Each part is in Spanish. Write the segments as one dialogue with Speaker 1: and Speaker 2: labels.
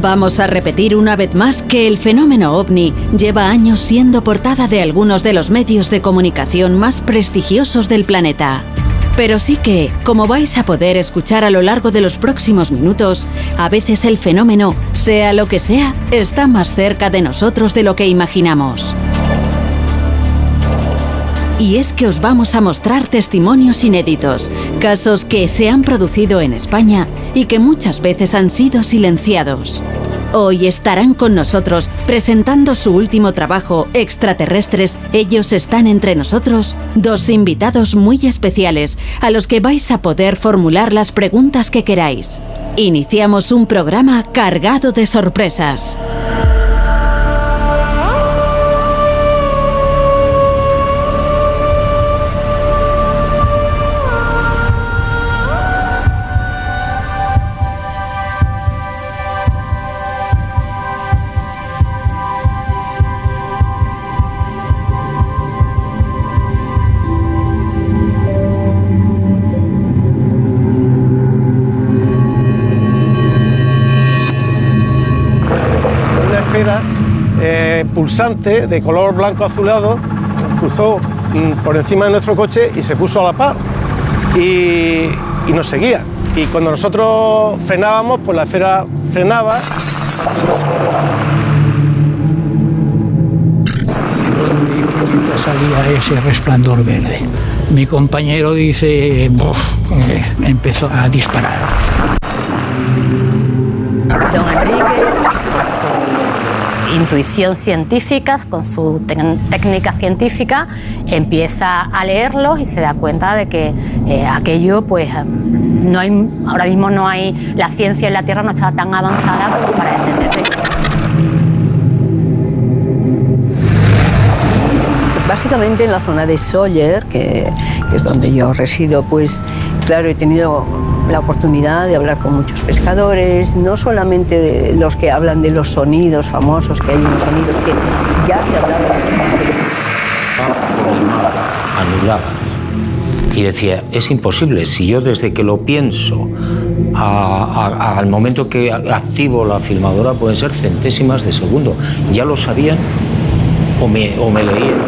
Speaker 1: Vamos a repetir una vez más que el fenómeno ovni lleva años siendo portada de algunos de los medios de comunicación más prestigiosos del planeta. Pero sí que, como vais a poder escuchar a lo largo de los próximos minutos, a veces el fenómeno, sea lo que sea, está más cerca de nosotros de lo que imaginamos. Y es que os vamos a mostrar testimonios inéditos, casos que se han producido en España y que muchas veces han sido silenciados. Hoy estarán con nosotros presentando su último trabajo, Extraterrestres, ellos están entre nosotros, dos invitados muy especiales a los que vais a poder formular las preguntas que queráis. Iniciamos un programa cargado de sorpresas.
Speaker 2: Pulsante de color blanco azulado cruzó mm, por encima de nuestro coche y se puso a la par y, y nos seguía. Y cuando nosotros frenábamos, pues la esfera frenaba.
Speaker 3: ¿Dónde salía ese resplandor verde? Mi compañero dice, "Buf", eh, empezó a disparar.
Speaker 4: Don Enrique, su intuición científica, con su técnica científica, empieza a leerlos y se da cuenta de que eh, aquello, pues, em, no hay, ahora mismo no hay, la ciencia en la Tierra no está tan avanzada como para entender de
Speaker 5: Básicamente en la zona de Sawyer, que es donde yo resido, pues claro, he tenido la oportunidad de hablar con muchos pescadores, no solamente de los que hablan de los sonidos famosos, que hay unos sonidos que ya se hablaban
Speaker 6: anuladas. Y decía, es imposible, si yo desde que lo pienso a- a- al momento que activo la filmadora pueden ser centésimas de segundo. Ya lo sabían o me, o me leían.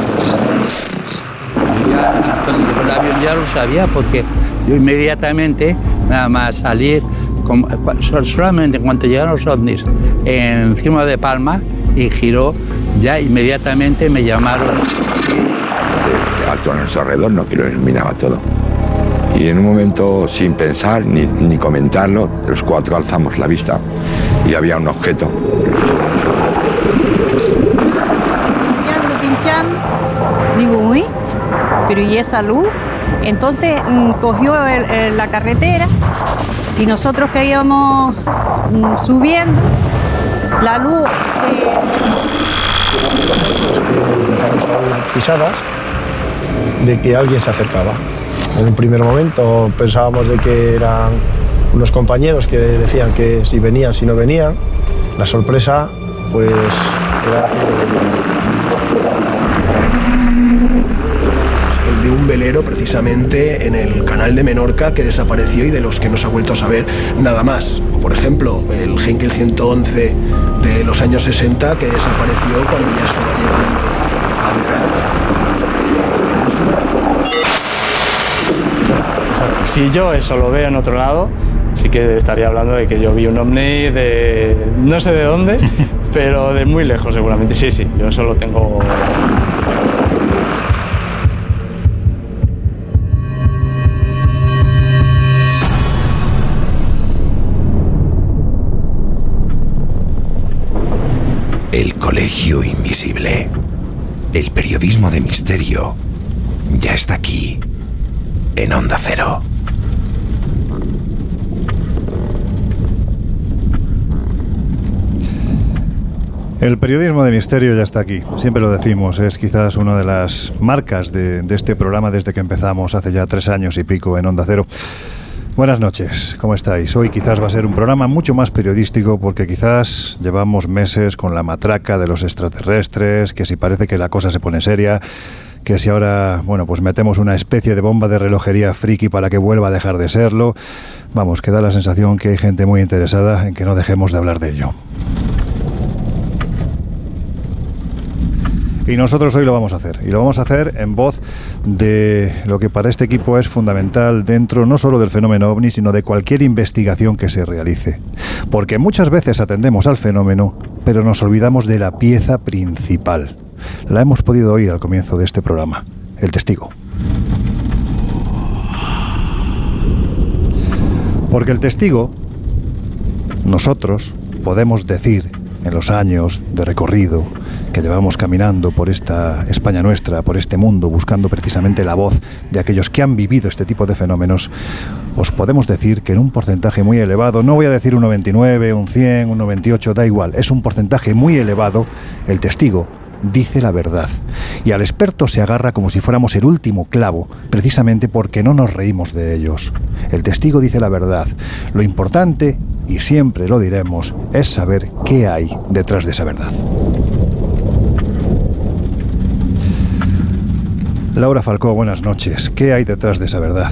Speaker 7: Ya, cuando llegó el avión ya lo sabía porque yo inmediatamente, nada más salir, como- sol- solamente en cuanto llegaron los ovnis encima de Palma y giró, ya inmediatamente me llamaron.
Speaker 8: alto a nuestro alrededor, no que lo iluminaba todo. Y en un momento, sin pensar ni, ni comentarlo, los cuatro alzamos la vista y había un objeto.
Speaker 9: pinchando, pinchando. Digo, uy, pero ¿y esa luz? Entonces mm, cogió el- el- la carretera y nosotros que íbamos mm, subiendo, la luz se,
Speaker 2: pisadas de que alguien se acercaba. En un primer momento pensábamos de que eran unos compañeros que decían que si venían, si no venían. La sorpresa, pues, era
Speaker 10: de un velero precisamente
Speaker 2: en el canal de Menorca que desapareció y de los que no se ha vuelto a saber nada más. O por ejemplo, el Henkel 111 de los años 60 que desapareció cuando ya estaba llegando a Andratx
Speaker 10: Si yo eso lo veo en otro lado, sí que estaría hablando de que yo vi un ovni de no sé de dónde, pero de muy lejos seguramente. Sí, sí, yo eso lo tengo.
Speaker 11: El Colegio Invisible. El periodismo de misterio ya está aquí, en Onda Cero.
Speaker 12: El periodismo de misterio ya está aquí, siempre lo decimos, es quizás una de las marcas de, este programa desde que empezamos hace ya tres años y pico en Onda Cero. Buenas noches, ¿cómo estáis? Hoy quizás va a ser un programa mucho más periodístico porque quizás llevamos meses con la matraca de los extraterrestres, que si parece que la cosa se pone seria, que si ahora, bueno, pues metemos una especie de bomba de relojería friki para que vuelva a dejar de serlo, vamos, que da la sensación que hay gente muy interesada en que no dejemos de hablar de ello. Y nosotros hoy lo vamos a hacer. Y lo vamos a hacer en voz de lo que para este equipo es fundamental dentro no solo del fenómeno ovni, sino de cualquier investigación que se realice. Porque muchas veces atendemos al fenómeno, pero nos olvidamos de la pieza principal. La hemos podido oír al comienzo de este programa, el testigo. Porque el testigo, nosotros podemos decir en los años de recorrido que llevamos caminando por esta España nuestra, por este mundo, buscando precisamente la voz de aquellos que han vivido este tipo de fenómenos, os podemos decir que en un porcentaje muy elevado, no voy a decir un 99, un 100, un 98, da igual, es un porcentaje muy elevado, el testigo dice la verdad. Y al experto se agarra como si fuéramos el último clavo, precisamente porque no nos reímos de ellos. El testigo dice la verdad. Lo importante, y siempre lo diremos, es saber qué hay detrás de esa verdad. Laura Falcó, buenas noches. ¿Qué hay detrás de esa verdad?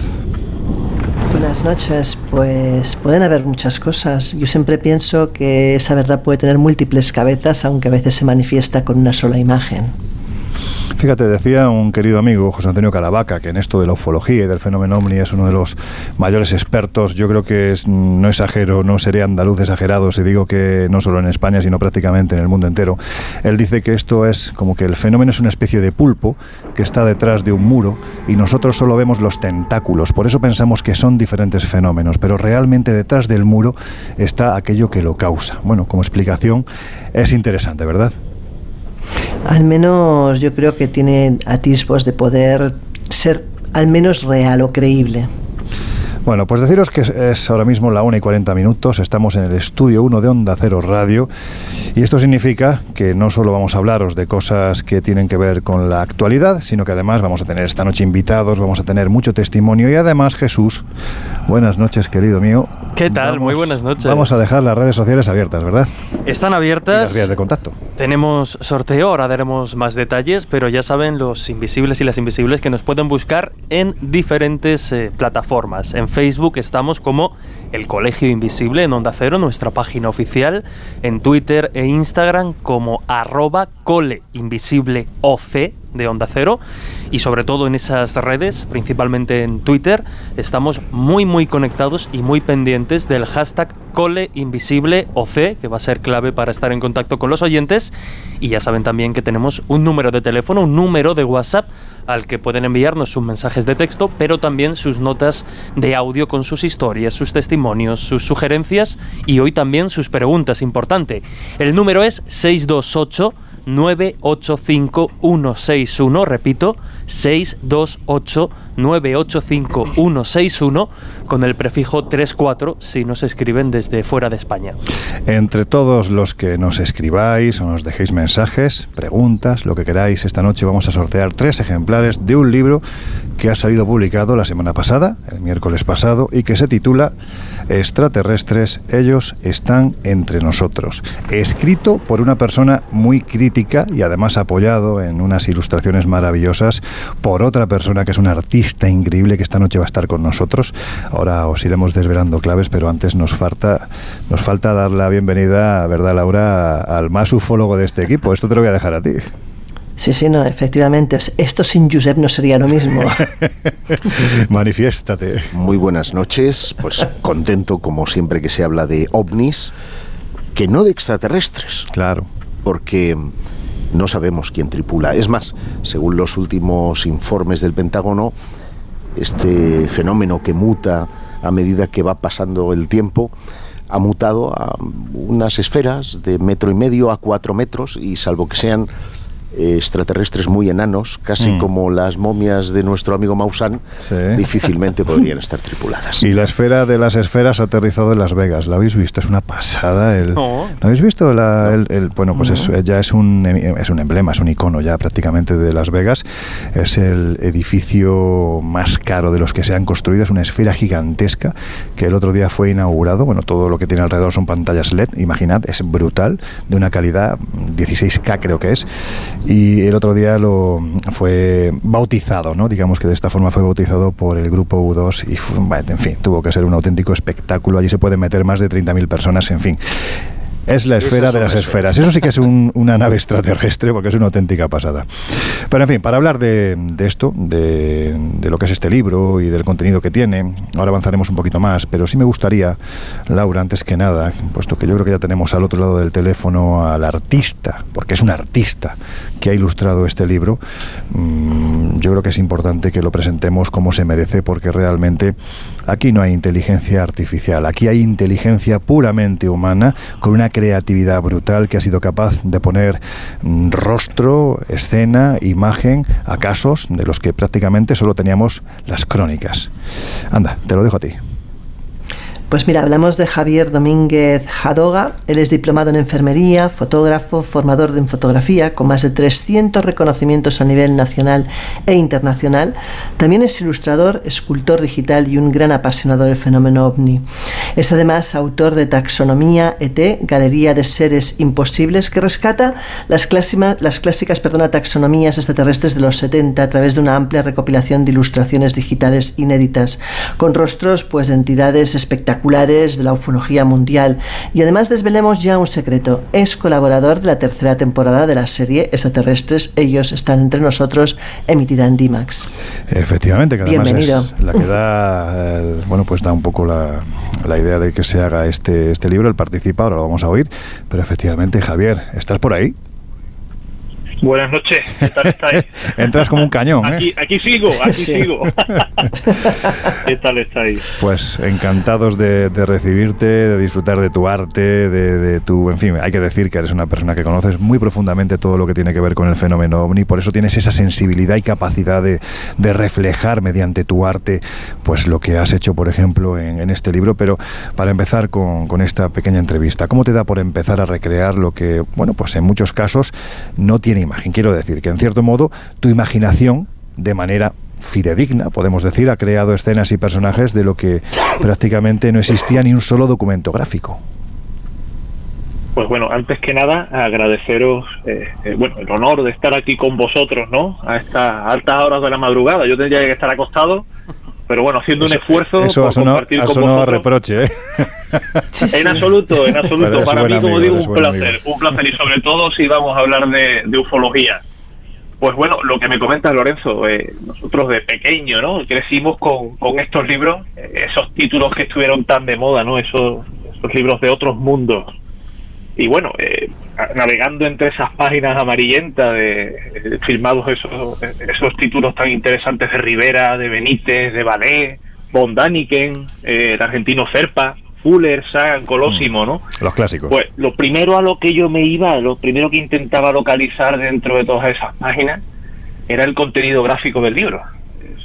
Speaker 13: Buenas noches. Pues pueden haber muchas cosas. Yo siempre pienso que esa verdad puede tener múltiples cabezas, aunque a veces se manifiesta con una sola imagen.
Speaker 12: Fíjate, decía un querido amigo, José Antonio Caravaca, que en esto de la ufología y del fenómeno ovni es uno de los mayores expertos. Yo creo que es, no exagero, no sería andaluz exagerado si digo que no solo en España, sino prácticamente en el mundo entero. Él dice que esto es como que el fenómeno es una especie de pulpo que está detrás de un muro y nosotros solo vemos los tentáculos. Por eso pensamos que son diferentes fenómenos, pero realmente detrás del muro está aquello que lo causa. Bueno, como explicación es interesante, ¿verdad?
Speaker 13: Al menos yo creo que tiene atisbos de poder ser al menos real o creíble.
Speaker 12: Bueno, pues deciros que es ahora mismo la 1 y 40 minutos, estamos en el estudio 1 de Onda Cero Radio y esto significa que no solo vamos a hablaros de cosas que tienen que ver con la actualidad, sino que además vamos a tener esta noche invitados, vamos a tener mucho testimonio y además Jesús, buenas noches querido mío.
Speaker 14: ¿Qué tal?
Speaker 12: Vamos,
Speaker 14: Muy buenas noches.
Speaker 12: Vamos a dejar las redes sociales abiertas, ¿verdad?
Speaker 14: Están
Speaker 12: Y
Speaker 14: abiertas.
Speaker 12: las vías de contacto.
Speaker 14: Tenemos sorteo, ahora daremos más detalles, pero ya saben los invisibles y las invisibles que nos pueden buscar en diferentes eh, plataformas. En Facebook estamos como El Colegio Invisible en Onda Cero, nuestra página oficial. En Twitter e Instagram como arroba coleinvisibleoc de Onda Cero. Y sobre todo en esas redes, principalmente en Twitter, estamos muy muy conectados y muy pendientes del hashtag coleinvisibleoc, que va a ser clave para estar en contacto con los oyentes. Y ya saben también que tenemos un número de teléfono, un número de WhatsApp al que pueden enviarnos sus mensajes de texto, pero también sus notas de audio con sus historias, sus testimonios, sus sugerencias y hoy también sus preguntas. Importante. El número es 628 985-161, repito, 628-985-161 con el prefijo 34 si nos escriben desde fuera de España.
Speaker 12: Entre todos los que nos escribáis o nos dejéis mensajes, preguntas, lo que queráis, esta noche vamos a sortear tres ejemplares de un libro que ha salido publicado la semana pasada, el miércoles pasado, y que se titula Extraterrestres, ellos están entre nosotros. Escrito por una persona muy crítica y además apoyado en unas ilustraciones maravillosas por otra persona que es un artista increíble que esta noche va a estar con nosotros. Ahora os iremos desvelando claves, pero antes nos falta, nos falta dar la bienvenida, ¿verdad, Laura, al más ufólogo de este equipo? Esto te lo voy a dejar a ti.
Speaker 13: Sí, sí, no, efectivamente. Esto sin Josep no sería lo mismo.
Speaker 12: Manifiéstate.
Speaker 15: Muy buenas noches. Pues contento, como siempre que se habla de ovnis, que no de extraterrestres.
Speaker 12: Claro.
Speaker 15: Porque no sabemos quién tripula. Es más, según los últimos informes del Pentágono, este fenómeno que muta a medida que va pasando el tiempo, ha mutado a unas esferas de metro y medio a cuatro metros y salvo que sean extraterrestres muy enanos, casi
Speaker 12: Mm.
Speaker 15: como las momias de nuestro amigo Maussan, difícilmente podrían estar tripuladas.
Speaker 12: Y la esfera de las esferas ha aterrizado en Las Vegas. ¿La habéis visto? Es una pasada. El,
Speaker 15: No.
Speaker 12: ¿Lo habéis visto? La- el, el- bueno, pues es- ya es un, es un emblema, es un icono ya prácticamente de Las Vegas. Es el edificio más caro de los que se han construido. Es una esfera gigantesca que el otro día fue inaugurado. Bueno, todo lo que tiene alrededor son pantallas LED. Imaginad, es brutal, de una calidad 16K creo que es. Y el otro día lo fue bautizado, ¿no? Digamos que de esta forma fue bautizado por el grupo U2 y fue- en fin, tuvo que ser un auténtico espectáculo. Allí se pueden meter más de 30.000 personas, en fin. Es la esfera
Speaker 15: es
Speaker 12: de las
Speaker 15: esfera.
Speaker 12: esferas. Eso sí que es un- una nave extraterrestre porque es una auténtica pasada. Pero en fin, para hablar de, de esto, de, de lo que es este libro y del contenido que tiene, ahora avanzaremos un poquito más, pero sí me gustaría, Laura, antes que nada, puesto que yo creo que ya tenemos al otro lado del teléfono al artista, porque es un artista que ha ilustrado este libro, mm, yo creo que es importante que lo presentemos como se merece porque realmente aquí no hay inteligencia artificial, aquí hay inteligencia puramente humana con una creatividad brutal que ha sido capaz de poner mm, rostro, escena, imagen a casos de los que prácticamente solo teníamos las crónicas. Anda, te lo dejo a ti.
Speaker 13: Pues mira, hablamos de Javier Domínguez Jadoga. Él es diplomado en enfermería, fotógrafo, formador en fotografía, con más de 300 reconocimientos a nivel nacional e internacional. También es ilustrador, escultor digital y un gran apasionado del fenómeno ovni. Es además autor de Taxonomía ET, Galería de Seres Imposibles, que rescata las, clásima- las clásicas perdona, taxonomías extraterrestres de los 70 a través de una amplia recopilación de ilustraciones digitales inéditas, con rostros pues, de entidades espectaculares de la ufología mundial. Y además desvelemos ya un secreto. Es colaborador de la tercera temporada de la serie Extraterrestres. Ellos están entre nosotros, emitida en DIMAX.
Speaker 12: Efectivamente, que además
Speaker 13: Bienvenido.
Speaker 12: es la que da, eh, bueno, pues da un poco la, la idea de que se haga este, este libro. Él participa, ahora lo vamos a oír. Pero efectivamente, Javier, ¿estás por ahí?
Speaker 16: Buenas noches, ¿qué tal estáis?
Speaker 12: Entras como un cañón, ¿eh?
Speaker 16: Aquí, aquí sigo, aquí
Speaker 12: Sí.
Speaker 16: sigo. ¿Qué tal estáis?
Speaker 12: Pues encantados de, de recibirte, de disfrutar de tu arte, de, de tu, en fin, hay que decir que eres una persona que conoces muy profundamente todo lo que tiene que ver con el fenómeno ovni, por eso tienes esa sensibilidad y capacidad de, de reflejar mediante tu arte, pues lo que has hecho, por ejemplo, en, en este libro. Pero para empezar con, con esta pequeña entrevista, ¿cómo te da por empezar a recrear lo que, bueno, pues en muchos casos no tiene Quiero decir que en cierto modo tu imaginación, de manera fidedigna, podemos decir, ha creado escenas y personajes de lo que prácticamente no existía ni un solo documento gráfico.
Speaker 16: Pues bueno, antes que nada, agradeceros eh, eh, bueno, el honor de estar aquí con vosotros, ¿no? A estas altas horas de la madrugada. Yo tendría que estar acostado, pero bueno, haciendo un esfuerzo
Speaker 12: Eso
Speaker 16: por
Speaker 12: sonado,
Speaker 16: compartir con vosotros.
Speaker 12: reproche, ¿eh?
Speaker 16: En absoluto, en absoluto. Para mí, como digo, un placer,
Speaker 12: amigo.
Speaker 16: un placer y sobre todo si vamos a hablar de, de ufología. Pues bueno, lo que me comentas, Lorenzo, eh, nosotros de pequeño, ¿no? Crecimos con, con estos libros, eh, esos títulos que estuvieron tan de moda, ¿no? Esos, esos libros de otros mundos. Y bueno, eh, navegando entre esas páginas amarillentas de, eh, firmados esos, esos títulos tan interesantes de Rivera, de Benítez, de Ballet, von Daniken, eh, el argentino Serpa, Fuller, Sagan, Colosimo, ¿no?
Speaker 12: Los clásicos.
Speaker 16: Pues lo primero a lo que yo me iba, lo primero que intentaba localizar dentro de todas esas páginas era el contenido gráfico del libro.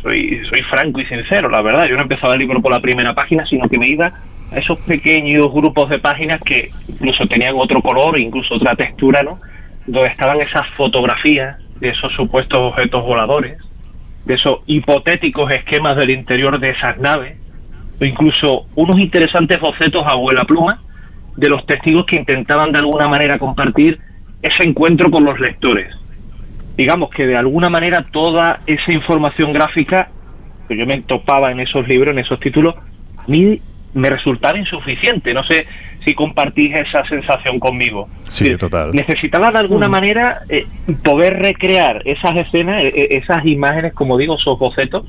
Speaker 16: Soy, soy franco y sincero, la verdad. Yo no empezaba el libro por la primera página, sino que me iba esos pequeños grupos de páginas que incluso tenían otro color, incluso otra textura, ¿no? Donde estaban esas fotografías de esos supuestos objetos voladores, de esos hipotéticos esquemas del interior de esas naves, o incluso unos interesantes bocetos a abuela pluma de los testigos que intentaban de alguna manera compartir ese encuentro con los lectores. digamos que de alguna manera toda esa información gráfica que yo me topaba en esos libros, en esos títulos, a mí me resultaba insuficiente. No sé si compartís esa sensación conmigo.
Speaker 12: Sí, total.
Speaker 16: Necesitaba de alguna manera eh, poder recrear esas escenas, eh, eh, esas imágenes, como digo, esos bocetos,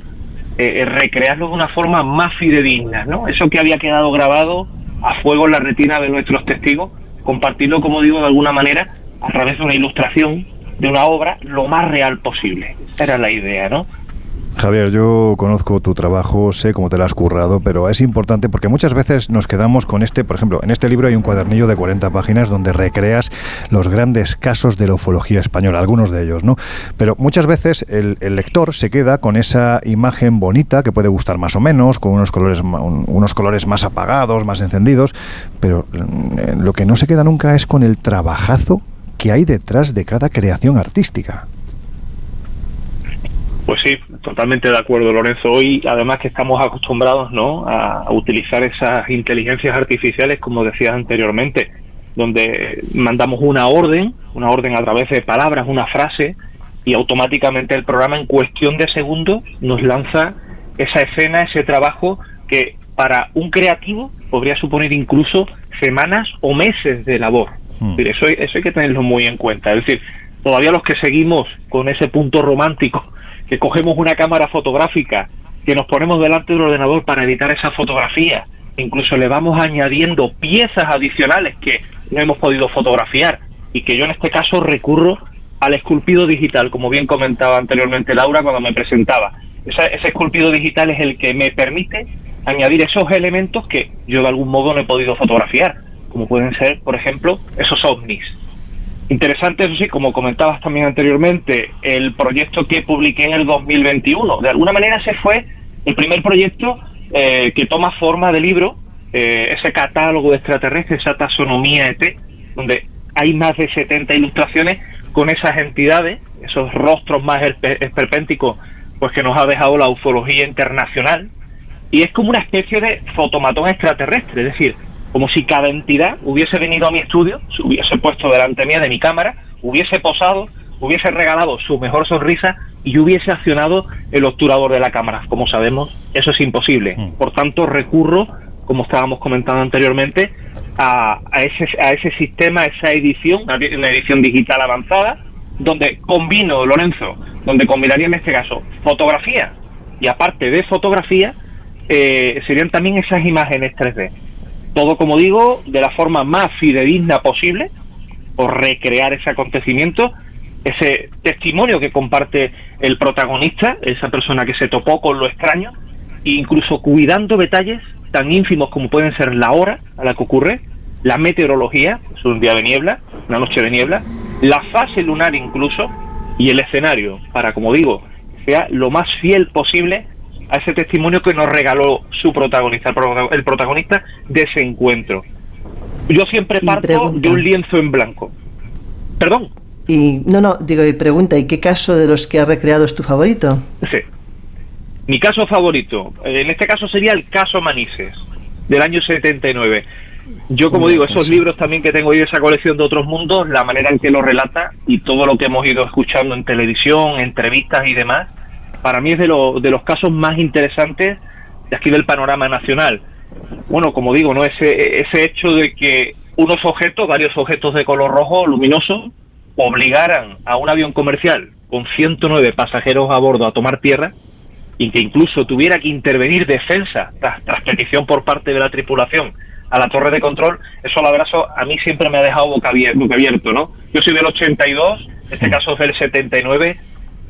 Speaker 16: eh, eh, recrearlos de una forma más fidedigna, ¿no? Eso que había quedado grabado a fuego en la retina de nuestros testigos, compartirlo, como digo, de alguna manera a través de una ilustración de una obra lo más real posible. Esa era la idea, ¿no?
Speaker 12: Javier, yo conozco tu trabajo, sé cómo te lo has currado, pero es importante porque muchas veces nos quedamos con este, por ejemplo, en este libro hay un cuadernillo de 40 páginas donde recreas los grandes casos de la ufología española, algunos de ellos, ¿no? Pero muchas veces el, lector se queda con esa imagen bonita que puede gustar más o menos, con unos colores, unos colores más apagados, más encendidos, pero eh, lo que no se queda nunca es con el trabajazo que hay detrás de cada creación artística.
Speaker 16: Sí, totalmente de acuerdo, Lorenzo. Hoy, además que estamos acostumbrados, ¿no? A, utilizar esas inteligencias artificiales, como decías anteriormente, donde mandamos una orden, una orden a través de palabras, una frase, y automáticamente el programa en cuestión de segundos nos lanza esa escena, ese trabajo que para un creativo podría suponer incluso semanas o meses de labor. Decir, Eso, eso hay que tenerlo muy en cuenta. Es decir, todavía los que seguimos con ese punto romántico, que cogemos una cámara fotográfica, que nos ponemos delante del ordenador para editar esa fotografía, incluso le vamos añadiendo piezas adicionales que no hemos podido fotografiar y que yo en este caso recurro al esculpido digital, como bien comentaba anteriormente Laura cuando me presentaba. Esa- ese esculpido digital es el que me permite añadir esos elementos que yo de algún modo no he podido fotografiar, como pueden ser, por ejemplo, esos ovnis. Interesante, eso sí, como comentabas también anteriormente, el proyecto que publiqué en el 2021. De alguna manera ese fue el primer proyecto eh, que toma forma de libro, eh, ese catálogo de extraterrestres, esa taxonomía ET, donde hay más de 70 ilustraciones con esas entidades, esos rostros más espe- esperpénticos, pues que nos ha dejado la ufología internacional. Y es como una especie de fotomatón extraterrestre, es decir, como si cada entidad hubiese venido a mi estudio, se hubiese puesto delante mía de mi cámara, hubiese posado, hubiese regalado su mejor sonrisa y hubiese accionado el obturador de la cámara. Como sabemos, eso es imposible. Por tanto, recurro, como estábamos comentando anteriormente, a, a ese, a ese sistema, a esa edición, una edi- una edición digital avanzada, donde combino, Lorenzo, donde combinaría en este caso fotografía y aparte de fotografía, eh, serían también esas imágenes 3D. Todo, como digo, de la forma más fidedigna posible, por recrear ese acontecimiento, ese testimonio que comparte el protagonista, esa persona que se topó con lo extraño, e incluso cuidando detalles tan ínfimos como pueden ser la hora a la que ocurre, la meteorología, es un día de niebla, una noche de niebla, la fase lunar incluso, y el escenario, para, como digo, sea lo más fiel posible a ese testimonio que nos regaló su protagonista, el prota- el protagonista de ese encuentro. Yo siempre
Speaker 13: Y
Speaker 16: parto de un lienzo en blanco. Perdón.
Speaker 13: Y no, no, digo, y pregunta, ¿y qué caso de los que has recreado es tu favorito?
Speaker 16: Sí. Mi caso favorito, en este caso sería el caso Manises, del año 79. Yo, como digo, esos libros también que tengo ahí de esa colección de otros mundos, la manera en que lo relata y todo lo que hemos ido escuchando en televisión, entrevistas y demás, para mí es de, lo- de los casos más interesantes de aquí del panorama nacional. Bueno, como digo, no ese, ese hecho de que unos objetos, varios objetos de color rojo luminoso, obligaran a un avión comercial con 109 pasajeros a bordo a tomar tierra y que incluso tuviera que intervenir defensa tras, tras petición por parte de la tripulación a la torre de control, eso verdad eso a mí siempre me ha dejado boca abier- boca abierto, ¿no? Yo soy del 82, este caso es del 79,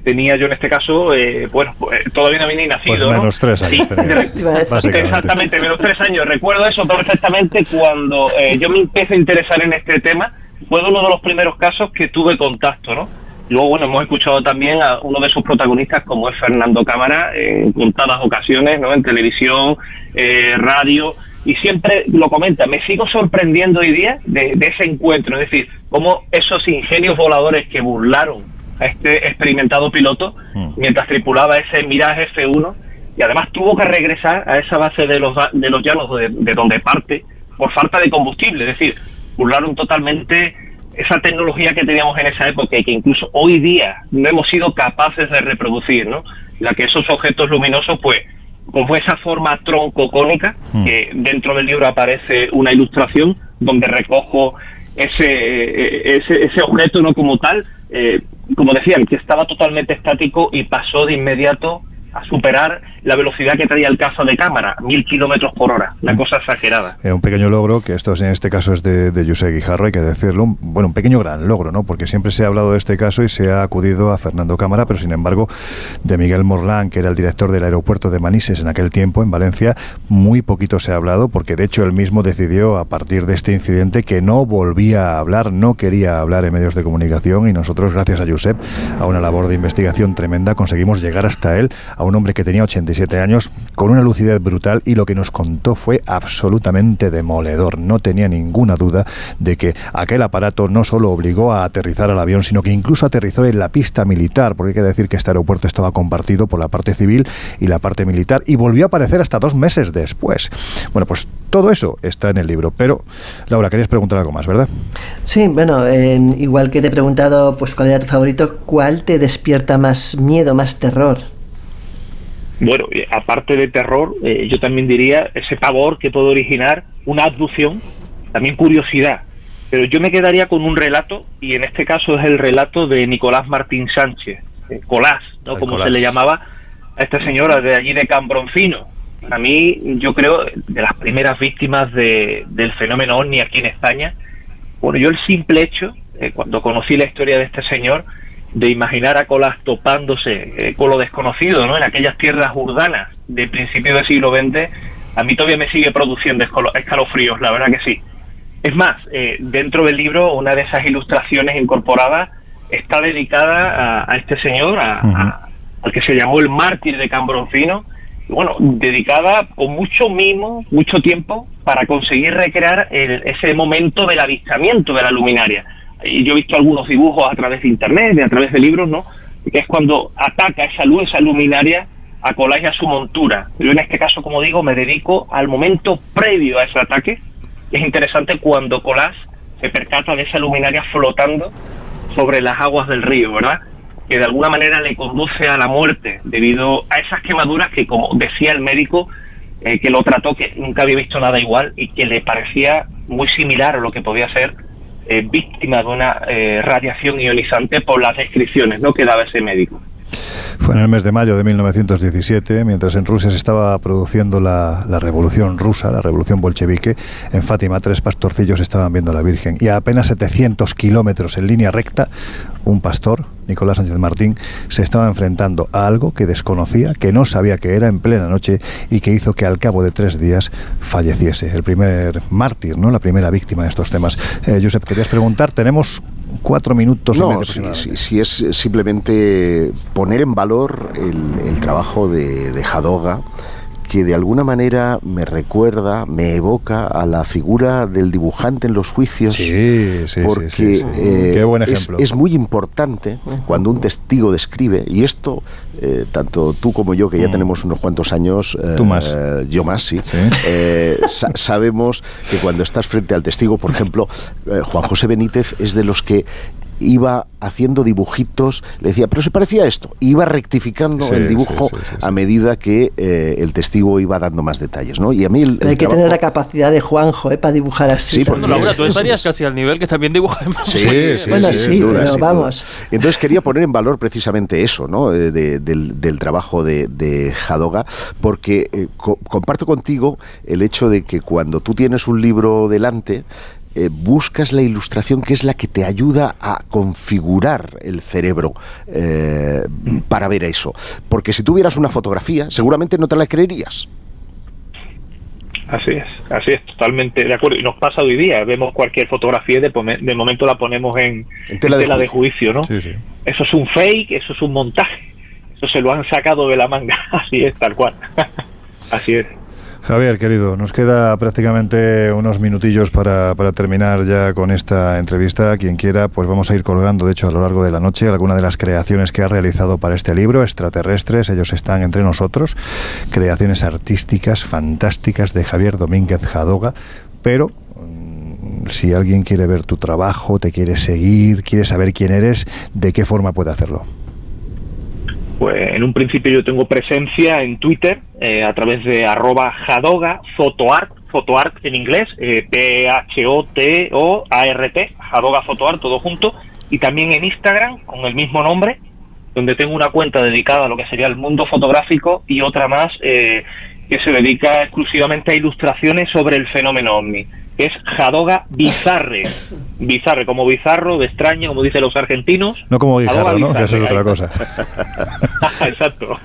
Speaker 16: tenía yo en este caso, eh, bueno, pues, todavía no había ni nacido,
Speaker 12: Pues
Speaker 16: ¿no?
Speaker 12: menos tres años
Speaker 16: Sí. Exactamente, menos tres años. Recuerdo eso perfectamente cuando eh, yo me empecé a interesar en este tema. Fue uno de los primeros casos que tuve contacto, ¿no? Luego, bueno, hemos escuchado también a uno de sus protagonistas, como es Fernando Cámara, en contadas ocasiones, ¿no? En televisión, eh, radio, y siempre lo comenta. Me sigo sorprendiendo hoy día de, de ese encuentro, es decir, cómo esos ingenios voladores que burlaron a este experimentado piloto mientras tripulaba ese Mirage F1 y además tuvo que regresar a esa base de los, de los llanos de, de donde parte por falta de combustible, es decir, burlaron totalmente esa tecnología que teníamos en esa época y que incluso hoy día no hemos sido capaces de reproducir, ¿no? La que esos objetos luminosos, pues, como esa forma troncocónica,
Speaker 17: Mm.
Speaker 16: que dentro del libro aparece una ilustración donde recojo ese, eh, ese, ese objeto no como tal, eh, como decían, que estaba totalmente estático y pasó de inmediato a superar la velocidad que traía el caza de cámara, mil kilómetros por hora, una cosa exagerada.
Speaker 12: Eh, un pequeño logro, que esto es- en este caso es de, de José Guijarro, hay que decirlo. Un- bueno, un pequeño gran logro, ¿no? Porque siempre se ha hablado de este caso y se ha acudido a Fernando Cámara, pero sin embargo, de Miguel Morlán, que era el director del aeropuerto de Manises en aquel tiempo, en Valencia, muy poquito se ha hablado, porque de hecho él mismo decidió, a partir de este incidente, que no volvía a hablar, no quería hablar en medios de comunicación y nosotros, gracias a Josep, a una labor de investigación tremenda, conseguimos llegar hasta él, a un hombre que tenía 87 años, con una lucidez brutal y lo que nos contó fue absolutamente demoledor. No tenía ninguna duda de que aquel aparato no solo obligó a aterrizar al avión, sino que incluso aterrizó en la pista militar, porque hay que decir que este aeropuerto estaba compartido por la parte civil y la parte militar, y volvió a aparecer hasta dos meses después. Bueno, pues todo eso está en el libro, pero Laura, querías preguntar algo más, ¿verdad?
Speaker 13: Sí, bueno, eh, igual que te he preguntado pues cuál era tu favorito, ¿cuál te despierta más miedo, más terror?
Speaker 16: Bueno, eh, aparte de terror, eh, yo también diría ese pavor que puede originar una abducción, también curiosidad. Pero yo me quedaría con un relato, y en este caso es el relato de Nicolás Martín Sánchez, eh, Colás, ¿no? Como
Speaker 17: Colás.
Speaker 16: se le llamaba a esta señora de allí de Cambroncino. A mí, yo creo, de las primeras víctimas de- del fenómeno OVNI aquí en España, bueno, yo el simple hecho, eh, cuando conocí la historia de este señor, de imaginar a Colás topándose eh, con lo desconocido, ¿no? En aquellas tierras urbanas de principio del siglo XX, a mí todavía me sigue produciendo escalo- escalofríos, la verdad que sí. Es más, eh, dentro del libro, una de esas ilustraciones incorporadas está dedicada a, a este señor, a- a- al que se llamó el mártir de Cambroncino, y bueno, dedicada con mucho mimo, mucho tiempo, para conseguir recrear el- ese momento del avistamiento de la luminaria. Y yo he visto algunos dibujos a través de internet, a través de libros, ¿no? Que es cuando ataca esa luz, esa luminaria, a Colás y a su montura. Yo en este caso, como digo, me dedico al momento previo a ese ataque. Es interesante cuando Colás se percata de esa luminaria flotando sobre las aguas del río, ¿verdad? Que de alguna manera le conduce a la muerte debido a esas quemaduras que, como decía el médico eh, que lo trató, que nunca había visto nada igual y que le parecía muy similar a lo que podía ser eh, víctima de una eh, radiación ionizante por las descripciones ¿no? que daba ese médico.
Speaker 12: Fue en el mes de mayo de 1917, mientras en Rusia se estaba produciendo la, la revolución rusa, la revolución bolchevique. En Fátima, tres pastorcillos estaban viendo a la Virgen. Y a apenas 700 kilómetros en línea recta, un pastor, Nicolás Sánchez Martín, se estaba enfrentando a algo que desconocía, que no sabía que era en plena noche y que hizo que al cabo de tres días falleciese. El primer mártir, ¿no? La primera víctima de estos temas. Eh, Josep, querías preguntar, tenemos cuatro minutos
Speaker 15: No, si es simplemente poner en valor el, el trabajo de, de Jadoga, que de alguna manera me recuerda, me evoca a la figura del dibujante en los juicios.
Speaker 12: Sí, sí,
Speaker 15: porque
Speaker 12: sí, sí.
Speaker 15: eh,
Speaker 12: Qué buen
Speaker 15: es,
Speaker 12: ejemplo.
Speaker 15: es muy importante cuando un testigo describe, y esto, eh, tanto tú como yo, que ya
Speaker 12: Mm.
Speaker 15: tenemos unos cuantos años, eh,
Speaker 12: Tú más.
Speaker 15: yo más, sí, eh, sa- sabemos que cuando estás frente al testigo, por ejemplo, eh, Juan José Benítez es de los que iba haciendo dibujitos, le decía, pero se parecía a esto, y iba rectificando
Speaker 13: Sí,
Speaker 15: el dibujo
Speaker 13: sí, sí,
Speaker 15: a medida que eh, el testigo iba dando más detalles, ¿no? Y a mí el, el
Speaker 13: Hay que
Speaker 15: trabajo-
Speaker 13: tener la capacidad de Juanjo ¿eh? para dibujar así.
Speaker 15: Sí, porque
Speaker 14: Laura, tú
Speaker 15: es-
Speaker 14: estarías casi al nivel que también dibuja
Speaker 15: Sí, sí,
Speaker 13: Bueno,
Speaker 15: sí,
Speaker 13: sí,
Speaker 15: sin duda,
Speaker 13: pero vamos.
Speaker 15: Entonces quería poner en valor precisamente eso, ¿no? Eh, de- del, del trabajo de, de Jadoga, porque eh, co- comparto contigo el hecho de que cuando tú tienes un libro delante, eh, buscas la ilustración que es la que te ayuda a configurar el cerebro eh, para ver eso. Porque si tuvieras una fotografía, seguramente no te la creerías.
Speaker 16: Así es, así es, totalmente de acuerdo. Y nos pasa hoy día, vemos cualquier fotografía y de, de momento la ponemos en, en
Speaker 15: tela
Speaker 16: tela,
Speaker 15: de
Speaker 16: de, juicio, ¿no?
Speaker 12: Sí, sí.
Speaker 16: Eso es un fake, eso es un montaje, eso se lo han sacado de la manga, así es, tal cual. así es.
Speaker 12: Javier, querido, nos queda prácticamente unos minutillos para, para terminar ya con esta entrevista. Quien quiera, pues vamos a ir colgando, de hecho, a lo largo de la noche, alguna de las creaciones que ha realizado para este libro, extraterrestres, ellos están entre nosotros, creaciones artísticas fantásticas de Javier Domínguez Jadoga, pero mm, si alguien quiere ver tu trabajo, te quiere seguir, quiere saber quién eres, ¿de qué forma puede hacerlo?
Speaker 16: Pues en un principio yo tengo presencia en Twitter eh, a través de arroba jadoga fotoart, fotoart en inglés, eh, P-H-O-T-O-A-R-T, jadoga fotoart, todo junto, y también en Instagram con el mismo nombre, donde tengo una cuenta dedicada a lo que sería el mundo fotográfico y otra más eh, que se dedica exclusivamente a ilustraciones sobre el fenómeno ovni que es Jadoga Bizarre. Bizarre, como bizarro, de extraño, como dicen los argentinos.
Speaker 12: No como bizarro, ¿no? Que eso es otra cosa.
Speaker 16: Exacto.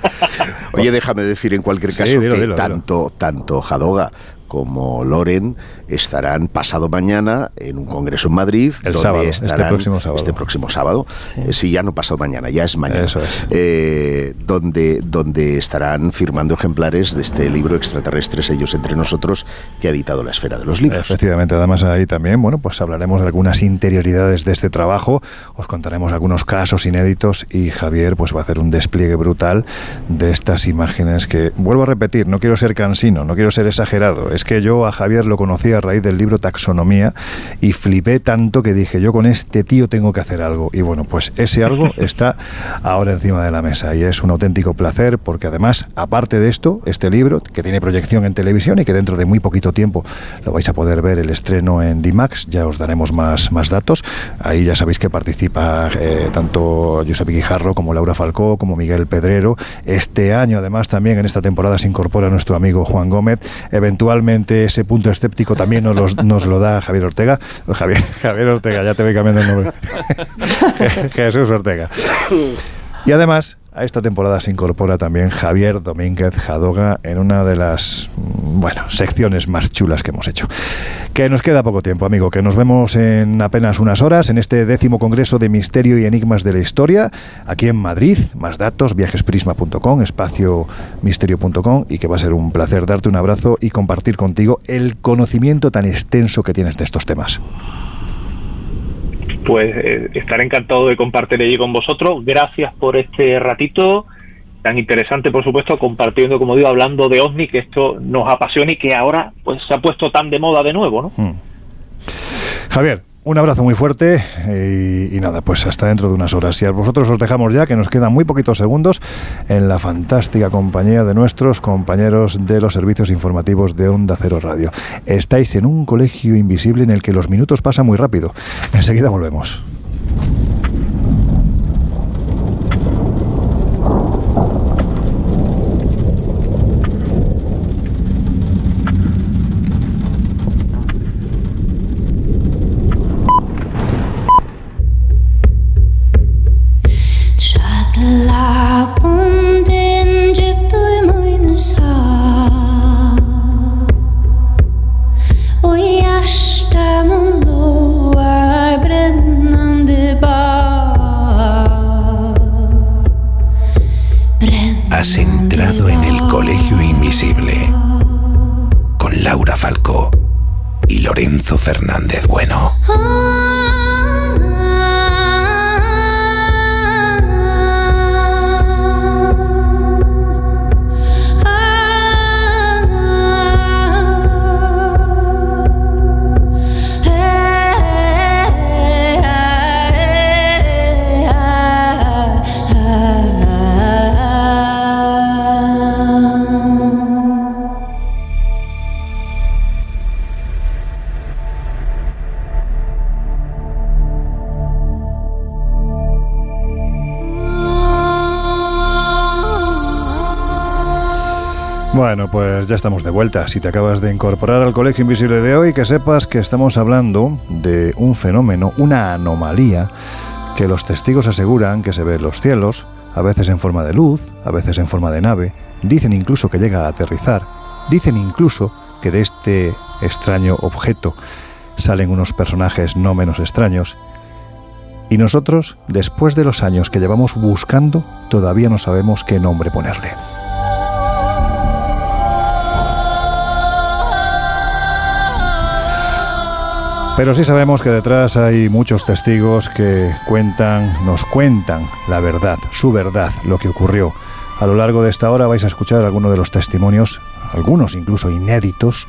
Speaker 15: Oye, déjame decir en cualquier caso que tanto, tanto Jadoga como Loren estarán pasado mañana en un congreso en Madrid.
Speaker 12: El sábado, este próximo sábado.
Speaker 15: Este próximo sábado. Sí. Eh, ya no pasado mañana, ya es mañana.
Speaker 12: Eso es.
Speaker 15: Eh, donde, donde estarán firmando ejemplares de este libro Extraterrestres, ellos entre nosotros, que ha editado la esfera de los libros.
Speaker 12: Efectivamente, además ahí también, bueno, pues hablaremos de algunas interioridades de este trabajo, os contaremos algunos casos inéditos y Javier pues va a hacer un despliegue brutal de estas imágenes que, vuelvo a repetir, no quiero ser cansino, no quiero ser exagerado, es que yo a Javier lo conocí a raíz del libro Taxonomía y flipé tanto que dije, yo con este tío tengo que hacer algo. Y bueno, pues ese algo está ahora encima de la mesa y es un auténtico placer porque además, aparte de esto, este libro, que tiene proyección en televisión y que dentro de muy poquito tiempo lo vais a poder ver el estreno en DIMAX, ya os daremos más, más datos. Ahí ya sabéis que participa eh, tanto Josep Guijarro como Laura Falcó, como Miguel Pedrero. Este año, además, también en esta temporada se incorpora nuestro amigo Juan Gómez. Eventualmente ese punto escéptico también nos, lo da Javier Ortega. Javier, Javier Ortega, ya te voy cambiando el nombre. Jesús Ortega. Y además, a esta temporada se incorpora también Javier Domínguez Jadoga en una de las, mm, bueno, secciones más chulas que hemos hecho. Que nos queda poco tiempo, amigo, que nos vemos en apenas unas horas en este décimo Congreso de Misterio y Enigmas de la Historia, aquí en Madrid. Más datos, viajesprisma.com, espaciomisterio.com y que va a ser un placer darte un abrazo y compartir contigo el conocimiento tan extenso que tienes de estos temas
Speaker 16: pues eh, estaré encantado de compartir allí con vosotros. Gracias por este ratito tan interesante, por supuesto, compartiendo, como digo, hablando de OVNI, que esto nos apasiona y que ahora pues se ha puesto tan de moda de nuevo, ¿no?
Speaker 12: Mm. Javier, un abrazo muy fuerte y, nada, pues hasta dentro de unas horas. Y a vosotros os dejamos ya, que nos quedan muy poquitos segundos, en la fantástica compañía de nuestros compañeros de los servicios informativos de Onda Cero Radio. Estáis en un colegio invisible en el que los minutos pasan muy rápido. Enseguida volvemos.
Speaker 11: Ya estamos de vuelta. Si te acabas de incorporar al Colegio Invisible de hoy, que sepas que estamos hablando de un fenómeno, una anomalía, que los testigos aseguran que se ve en los cielos, a veces en forma de luz, a veces en forma de nave, dicen incluso que llega a aterrizar, dicen incluso que de este extraño objeto salen unos personajes no menos extraños, y nosotros, después de los años que llevamos buscando, todavía no sabemos qué nombre ponerle. Pero sí sabemos que detrás hay muchos testigos que cuentan, nos cuentan la verdad, su verdad, lo que ocurrió. A lo largo de esta hora vais a escuchar algunos de los testimonios
Speaker 12: algunos incluso inéditos,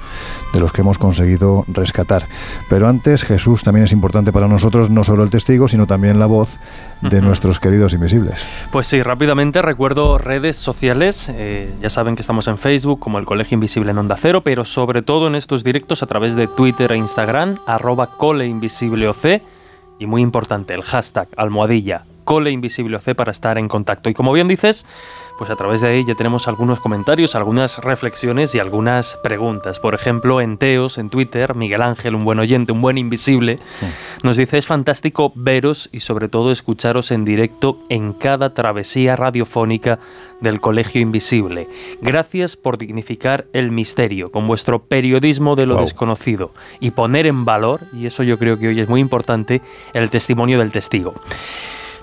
Speaker 12: de los que hemos conseguido rescatar. Pero antes, Jesús también es importante para nosotros, no solo el testigo, sino también la voz de nuestros queridos invisibles.
Speaker 14: Pues sí, rápidamente recuerdo redes sociales. Eh, ya saben que estamos en Facebook como el Colegio Invisible en Onda Cero, pero sobre todo en estos directos a través de Twitter e Instagram, arroba coleinvisibleoc. Y muy importante, el hashtag almohadilla Cole Invisible OC para estar en contacto. Y como bien dices, pues a través de ahí ya tenemos algunos comentarios, algunas reflexiones y algunas preguntas. Por ejemplo, en Teos, en Twitter, Miguel Ángel, un buen oyente, un buen invisible, nos dice, es fantástico veros y sobre todo escucharos en directo en cada travesía radiofónica del Colegio Invisible. Gracias por dignificar el misterio con vuestro periodismo de lo desconocido y poner en valor, y eso yo creo que hoy es muy importante, el testimonio del testigo.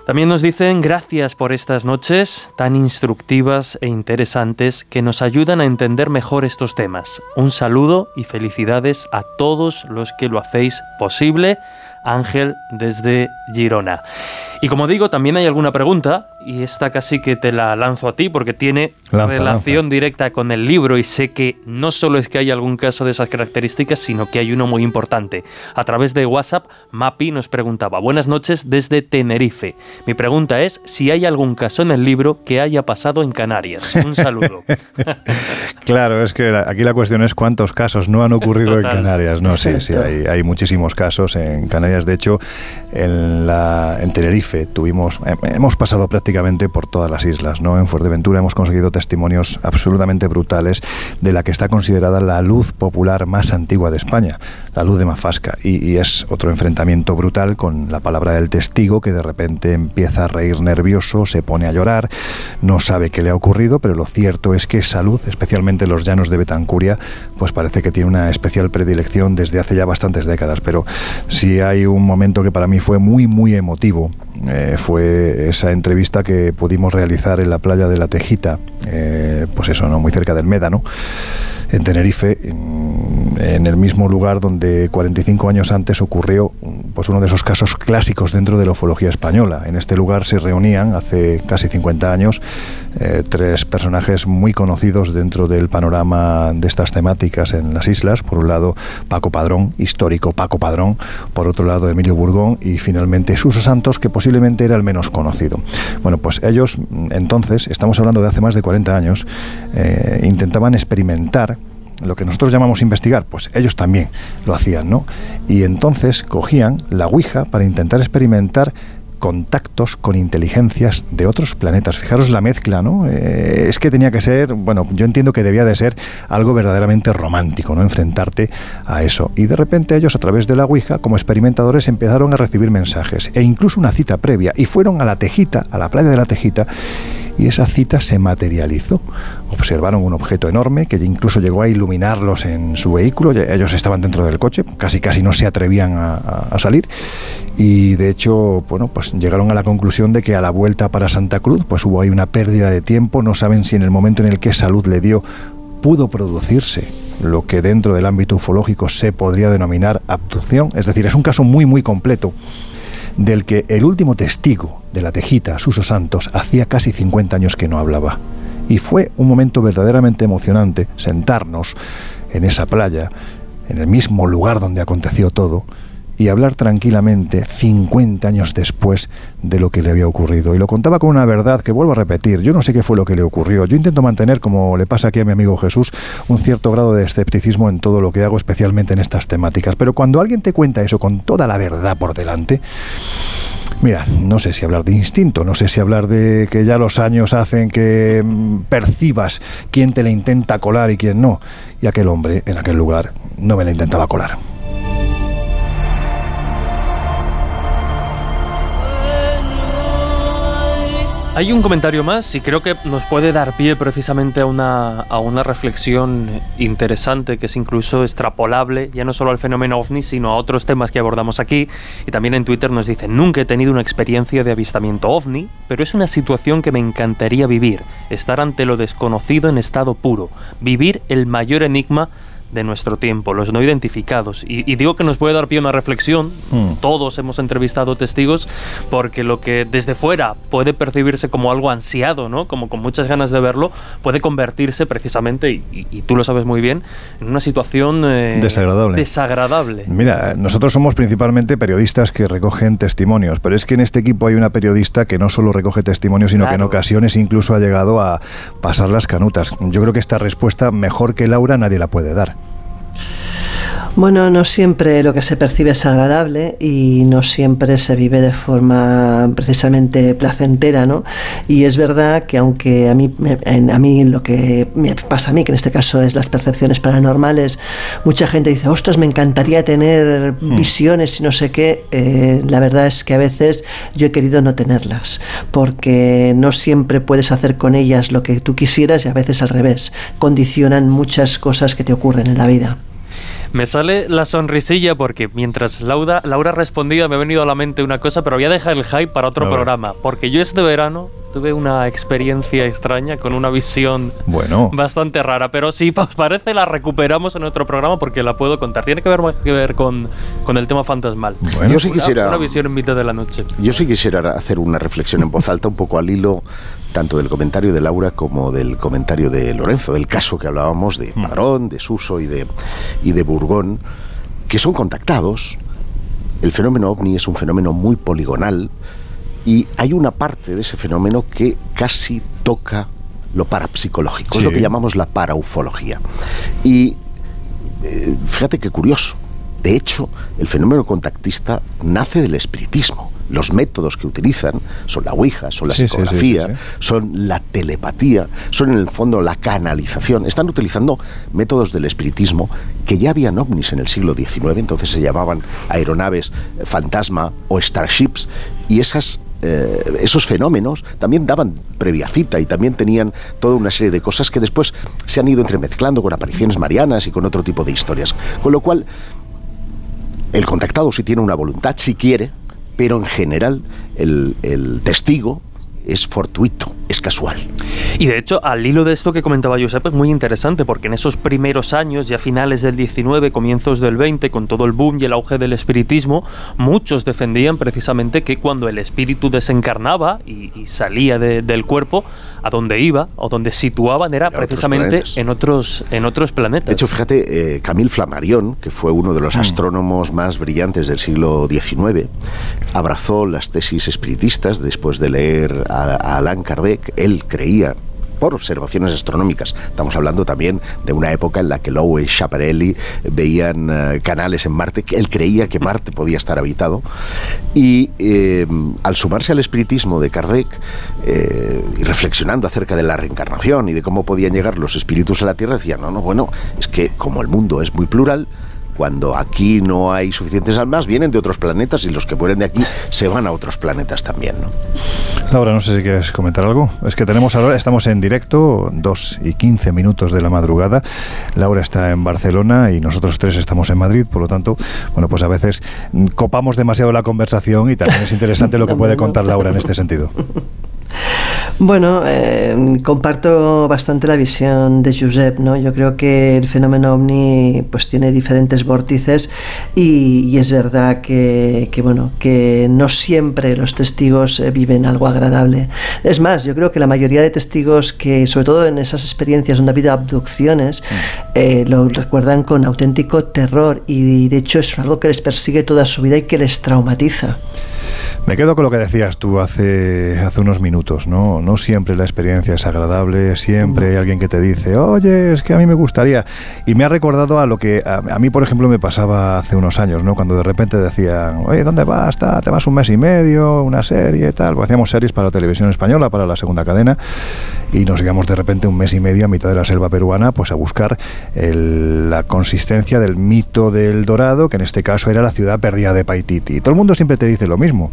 Speaker 14: También nos dicen gracias por estas noches tan instructivas e interesantes que nos ayudan a entender mejor estos temas. Un saludo y felicidades a todos los que lo hacéis posible. Ángel desde Girona. Y como digo, también hay alguna pregunta, y esta casi que te la lanzo a ti, porque tiene relación directa con el libro, y sé que no solo es que hay algún caso de esas características, sino que hay uno muy importante. A través de WhatsApp, Mapi nos preguntaba, buenas noches desde Tenerife. Mi pregunta es si hay algún caso en el libro que haya pasado en Canarias. Un saludo.
Speaker 12: claro, es que aquí la cuestión es cuántos casos no han ocurrido en Canarias. No, sí, sí, hay, hay muchísimos casos en Canarias. De hecho, en, la, en Tenerife, tuvimos, eh, hemos pasado prácticamente por todas las islas, ¿no? En Fuerteventura hemos conseguido testimonios absolutamente brutales de la que está considerada la luz popular más antigua de España, la luz de Mafasca, y, es otro enfrentamiento brutal con la palabra del testigo que de repente empieza a reír nervioso, se pone a llorar, no sabe qué le ha ocurrido, pero lo cierto es que esa luz, especialmente los llanos de Betancuria, pues parece que tiene una especial predilección desde hace ya bastantes décadas, pero si hay un momento que para mí fue muy, muy emotivo eh, fue esa entrevista que pudimos realizar en la playa de la Tejita, eh, pues eso, ¿no? muy cerca del Médano en Tenerife, en, el mismo lugar donde 45 años antes ocurrió pues uno de esos casos clásicos dentro de la ufología española. En este lugar se reunían hace casi 50 años eh, tres personajes muy conocidos dentro del panorama de estas temáticas en las islas. Por un lado, Paco Padrón, histórico Paco Padrón. Por otro lado, Emilio Burgón. Y finalmente, Suso Santos, que posiblemente era el menos conocido. Bueno, pues ellos entonces, estamos hablando de hace más de 40 años, eh, intentaban experimentar lo que nosotros llamamos investigar, pues ellos también lo hacían, ¿no? Y entonces cogían la Ouija para intentar experimentar contactos con inteligencias de otros planetas. Fijaros la mezcla, ¿no? Eh, es que tenía que ser, bueno, yo entiendo que debía de ser algo verdaderamente romántico, ¿no? Enfrentarte a eso. Y de repente ellos, a través de la Ouija, como experimentadores, empezaron a recibir mensajes e incluso una cita previa. Y fueron a la Tejita, a la playa de la Tejita, y esa cita se materializó. Observaron un objeto enorme que incluso llegó a iluminarlos en su vehículo. Ellos estaban dentro del coche, casi casi no se atrevían a, salir. Y de hecho, bueno, pues llegaron a la conclusión de que a la vuelta para Santa Cruz, pues hubo ahí una pérdida de tiempo. No saben si en el momento en el que salud le dio pudo producirse lo que dentro del ámbito ufológico se podría denominar abducción. Es decir, es un caso muy, muy completo del que el último testigo de la Tejita, Suso Santos, hacía casi 50 años que no hablaba. Y fue un momento verdaderamente emocionante sentarnos en esa playa, en el mismo lugar donde aconteció todo, y hablar tranquilamente 50 años después de lo que le había ocurrido. Y lo contaba con una verdad que vuelvo a repetir, yo no sé qué fue lo que le ocurrió. Yo intento mantener, como le pasa aquí a mi amigo Jesús, un cierto grado de escepticismo en todo lo que hago, especialmente en estas temáticas. Pero cuando alguien te cuenta eso con toda la verdad por delante, Mira, no sé si hablar de instinto, no sé si hablar de que ya los años hacen que mm, percibas quién te la intenta colar y quién no. Y aquel hombre en aquel lugar no me la intentaba colar.
Speaker 14: Hay un comentario más y creo que nos puede dar pie precisamente a una, a una reflexión interesante que es incluso extrapolable ya no solo al fenómeno ovni sino a otros temas que abordamos aquí. Y también en Twitter nos dicen nunca he tenido una experiencia de avistamiento ovni pero es una situación que me encantaría vivir estar ante lo desconocido en estado puro vivir el mayor enigma de nuestro tiempo, los no identificados. Y, digo que nos puede dar pie a una reflexión.
Speaker 12: Mm.
Speaker 14: Todos hemos entrevistado testigos porque lo que desde fuera puede percibirse como algo ansiado, ¿no? como con muchas ganas de verlo, puede convertirse precisamente, y, tú lo sabes muy bien, en una situación eh,
Speaker 12: desagradable.
Speaker 14: desagradable.
Speaker 12: Mira, nosotros somos principalmente periodistas que recogen testimonios, pero es que en este equipo hay una periodista que no solo recoge testimonios, sino que en ocasiones incluso ha llegado a pasar las canutas. Yo creo que esta respuesta, mejor que Laura, nadie la puede dar.
Speaker 13: Bueno, no siempre lo que se percibe es agradable y no siempre se vive de forma precisamente placentera, ¿no? Y es verdad que aunque a mí, a mí lo que me pasa a mí, que en este caso es las percepciones paranormales, mucha gente dice, ostras, me encantaría tener hmm. visiones y no sé qué, eh, la verdad es que a veces yo he querido no tenerlas, porque no siempre puedes hacer con ellas lo que tú quisieras y a veces al revés, condicionan muchas cosas que te ocurren en la vida.
Speaker 14: Me sale la sonrisilla porque mientras Laura, Laura respondía me ha venido a la mente una cosa, pero voy a dejar el hype para otro programa. Porque yo este verano tuve una experiencia extraña con una visión
Speaker 12: bueno.
Speaker 14: bastante rara. Pero si os parece, la recuperamos en otro programa porque la puedo contar. Tiene que ver, que ver con, con el tema fantasmal.
Speaker 15: yo sí quisiera.
Speaker 14: Una, visión en mitad de la noche.
Speaker 15: Yo sí quisiera hacer una reflexión en voz alta, un poco al hilo tanto del comentario de Laura como del comentario de Lorenzo, del caso que hablábamos de mm. Padrón, de Suso y de, y de Burgón, que son contactados. El fenómeno ovni es un fenómeno muy poligonal y hay una parte de ese fenómeno que casi toca lo parapsicológico, es lo que llamamos la paraufología. Y eh, fíjate qué curioso, de hecho, el fenómeno contactista nace del espiritismo los métodos que utilizan son la Ouija, son la psicografía, son la telepatía, son en el fondo la canalización. Están utilizando métodos del espiritismo que ya habían ovnis en el siglo XIX, entonces se llamaban aeronaves fantasma o starships, y esas eh, esos fenómenos también daban previa cita y también tenían toda una serie de cosas que después se han ido entremezclando con apariciones marianas y con otro tipo de historias. Con lo cual, el contactado si tiene una voluntad, si quiere, pero en general el, el testigo es fortuito, es casual.
Speaker 14: Y de hecho, al hilo de esto que comentaba Josep, es muy interesante porque en esos primeros años, ya finales del 19, comienzos del 20, con todo el boom y el auge del espiritismo, muchos defendían precisamente que cuando el espíritu desencarnaba y, salía del cuerpo, a donde iba o donde situaban era precisamente en otros en otros planetas.
Speaker 15: De hecho, fíjate, eh, Camille Flammarion, que fue uno de los mm. astrónomos más brillantes del siglo XIX, abrazó las tesis espiritistas después de leer a, a Allan Kardec. Él creía por observaciones astronómicas. Estamos hablando también de una época en la que Lowe y Schiaparelli veían eh, canales en Marte, que él creía que Marte podía estar habitado. Y eh, al sumarse al espiritismo de Kardec eh, y reflexionando acerca de la reencarnación y de cómo podían llegar los espíritus a la Tierra, decía, no, no, bueno, es que como el mundo es muy plural, cuando aquí no hay suficientes almas, vienen de otros planetas y los que mueren de aquí se van a otros planetas también. ¿no?
Speaker 12: Laura, no sé si quieres comentar algo. Es que tenemos ahora, estamos en directo, 2 y 15 minutos de la madrugada. Laura está en Barcelona y nosotros tres estamos en Madrid, por lo tanto, bueno, pues a veces copamos demasiado la conversación y también es interesante lo que puede contar Laura en este sentido.
Speaker 13: Bueno, eh, comparto bastante la visión de Josep, ¿no? Yo creo que el fenómeno ovni pues tiene diferentes vórtices y, es verdad que, bueno, que no siempre los testigos eh, viven algo agradable. Es más, yo creo que la mayoría de testigos que, sobre todo en esas experiencias donde ha habido abducciones, mm. eh, lo recuerdan con auténtico terror y de hecho es algo que les persigue toda su vida y que les traumatiza.
Speaker 12: Me quedo con lo que decías tú hace, hace unos minutos, ¿no? No siempre la experiencia es agradable, siempre hay alguien que te dice, oye, es que a mí me gustaría. Y me ha recordado a lo que a, mí, por ejemplo, me pasaba hace unos años, ¿no? Cuando de repente decían, oye, ¿dónde vas? Te vas un mes y medio, una serie, tal. Hacíamos series para la televisión española, para la segunda cadena, y nos íbamos de repente un mes y medio a mitad de la selva peruana, pues a buscar la consistencia del mito del dorado, que en este caso era la ciudad perdida de Paititi. Todo el mundo siempre te dice lo mismo.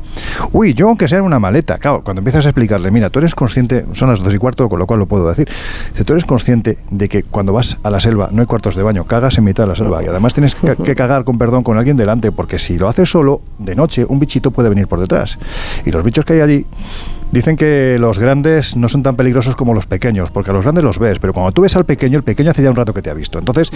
Speaker 12: Uy, yo aunque sea una maleta, claro, cuando empiezas a explicarle, mira, tú eres consciente, son las dos y cuarto, con lo cual lo puedo decir, si tú eres consciente de que cuando vas a la selva no hay cuartos de baño, cagas en mitad de la selva y además tienes que cagar con perdón con alguien delante, porque si lo haces solo, de noche, un bichito puede venir por detrás. Y los bichos que hay allí Dicen que los grandes no son tan peligrosos como los pequeños, porque a los grandes los ves, pero cuando tú ves al pequeño, el pequeño hace ya un rato que te ha visto. Entonces,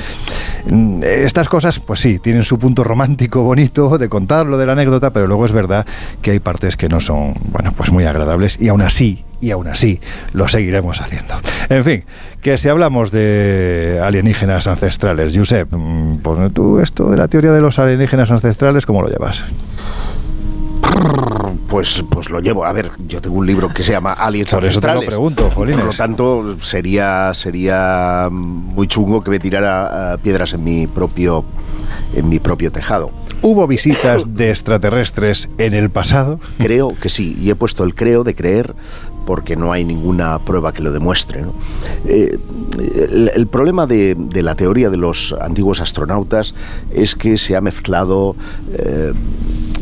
Speaker 12: mm, estas cosas, pues sí, tienen su punto romántico, bonito, de contarlo, de la anécdota, pero luego es verdad que hay partes que no son, bueno, pues muy agradables y aún así, y aún así lo seguiremos haciendo. En fin, que si hablamos de alienígenas ancestrales, Josep, pues tú esto de la teoría de los alienígenas ancestrales, ¿cómo lo llevas?
Speaker 15: Pues, pues lo llevo. A ver, yo tengo un libro que se llama Aliens
Speaker 12: Por eso te lo pregunto, jolines.
Speaker 15: Por lo tanto, sería, sería muy chungo que me tirara eh, piedras en mi propio en mi propio tejado.
Speaker 12: ¿Hubo visitas de extraterrestres en el pasado?
Speaker 15: Creo que sí, y he puesto el creo de creer porque no hay ninguna prueba que lo demuestre. ¿no? Eh, el, el problema de, de la teoría de los antiguos astronautas es que se ha mezclado eh,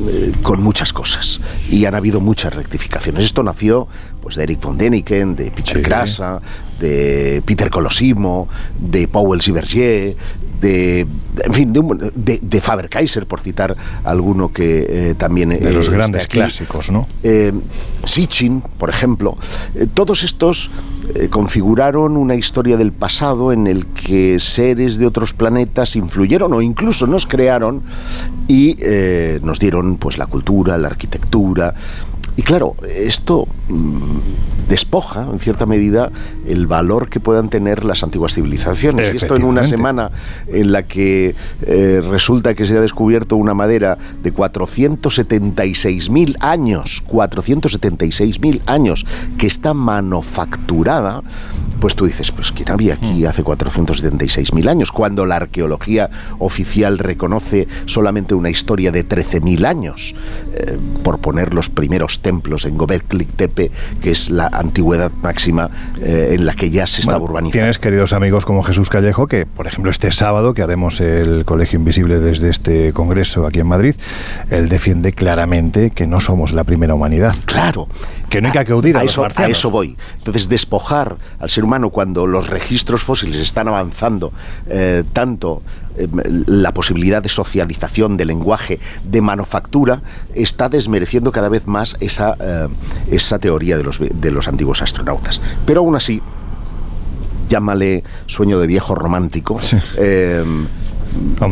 Speaker 15: eh, con muchas cosas y han habido muchas rectificaciones. Esto nació pues, de Eric von Däniken, de Peter Krasa, de Peter Colosimo, de Powell Sibergier, de, en fin, de, un- de- de Faber-Kaiser, por citar alguno que eh, también
Speaker 12: De los
Speaker 15: eh,
Speaker 12: grandes
Speaker 15: aquí.
Speaker 12: clásicos, ¿no?
Speaker 15: Eh, Sitchin, por ejemplo, todos estos configuraron una historia del pasado en el que seres de otros planetas influyeron o incluso nos crearon y nos dieron pues la cultura, la arquitectura. Y claro, esto mm, despoja en cierta medida el valor que puedan tener las antiguas civilizaciones. Y esto en una semana en la que eh, resulta que se ha descubierto una madera de 476.000 años, 476.000 años, que está manufacturada, pues tú dices, pues ¿quién había aquí hace 476.000 años? Cuando la arqueología oficial reconoce solamente una historia de 13.000 años, eh, por poner los primeros templos en Göbekli Tepe, que es la antigüedad máxima eh, en la que ya se estaba
Speaker 12: Bueno,
Speaker 15: urbanizando.
Speaker 12: Tienes queridos amigos como Jesús Callejo, que por ejemplo este sábado que haremos el Colegio Invisible desde este congreso aquí en Madrid, él defiende claramente que no somos la primera humanidad.
Speaker 15: Claro.
Speaker 12: Que no hay que acudir a,
Speaker 15: a eso, a eso voy. Entonces, despojar al ser humano cuando los registros fósiles están avanzando eh, tanto eh, la posibilidad de socialización, de lenguaje, de manufactura, está desmereciendo cada vez más esa, eh, esa teoría de los, de los antiguos astronautas. Pero aún así, llámale sueño de viejo romántico. eh,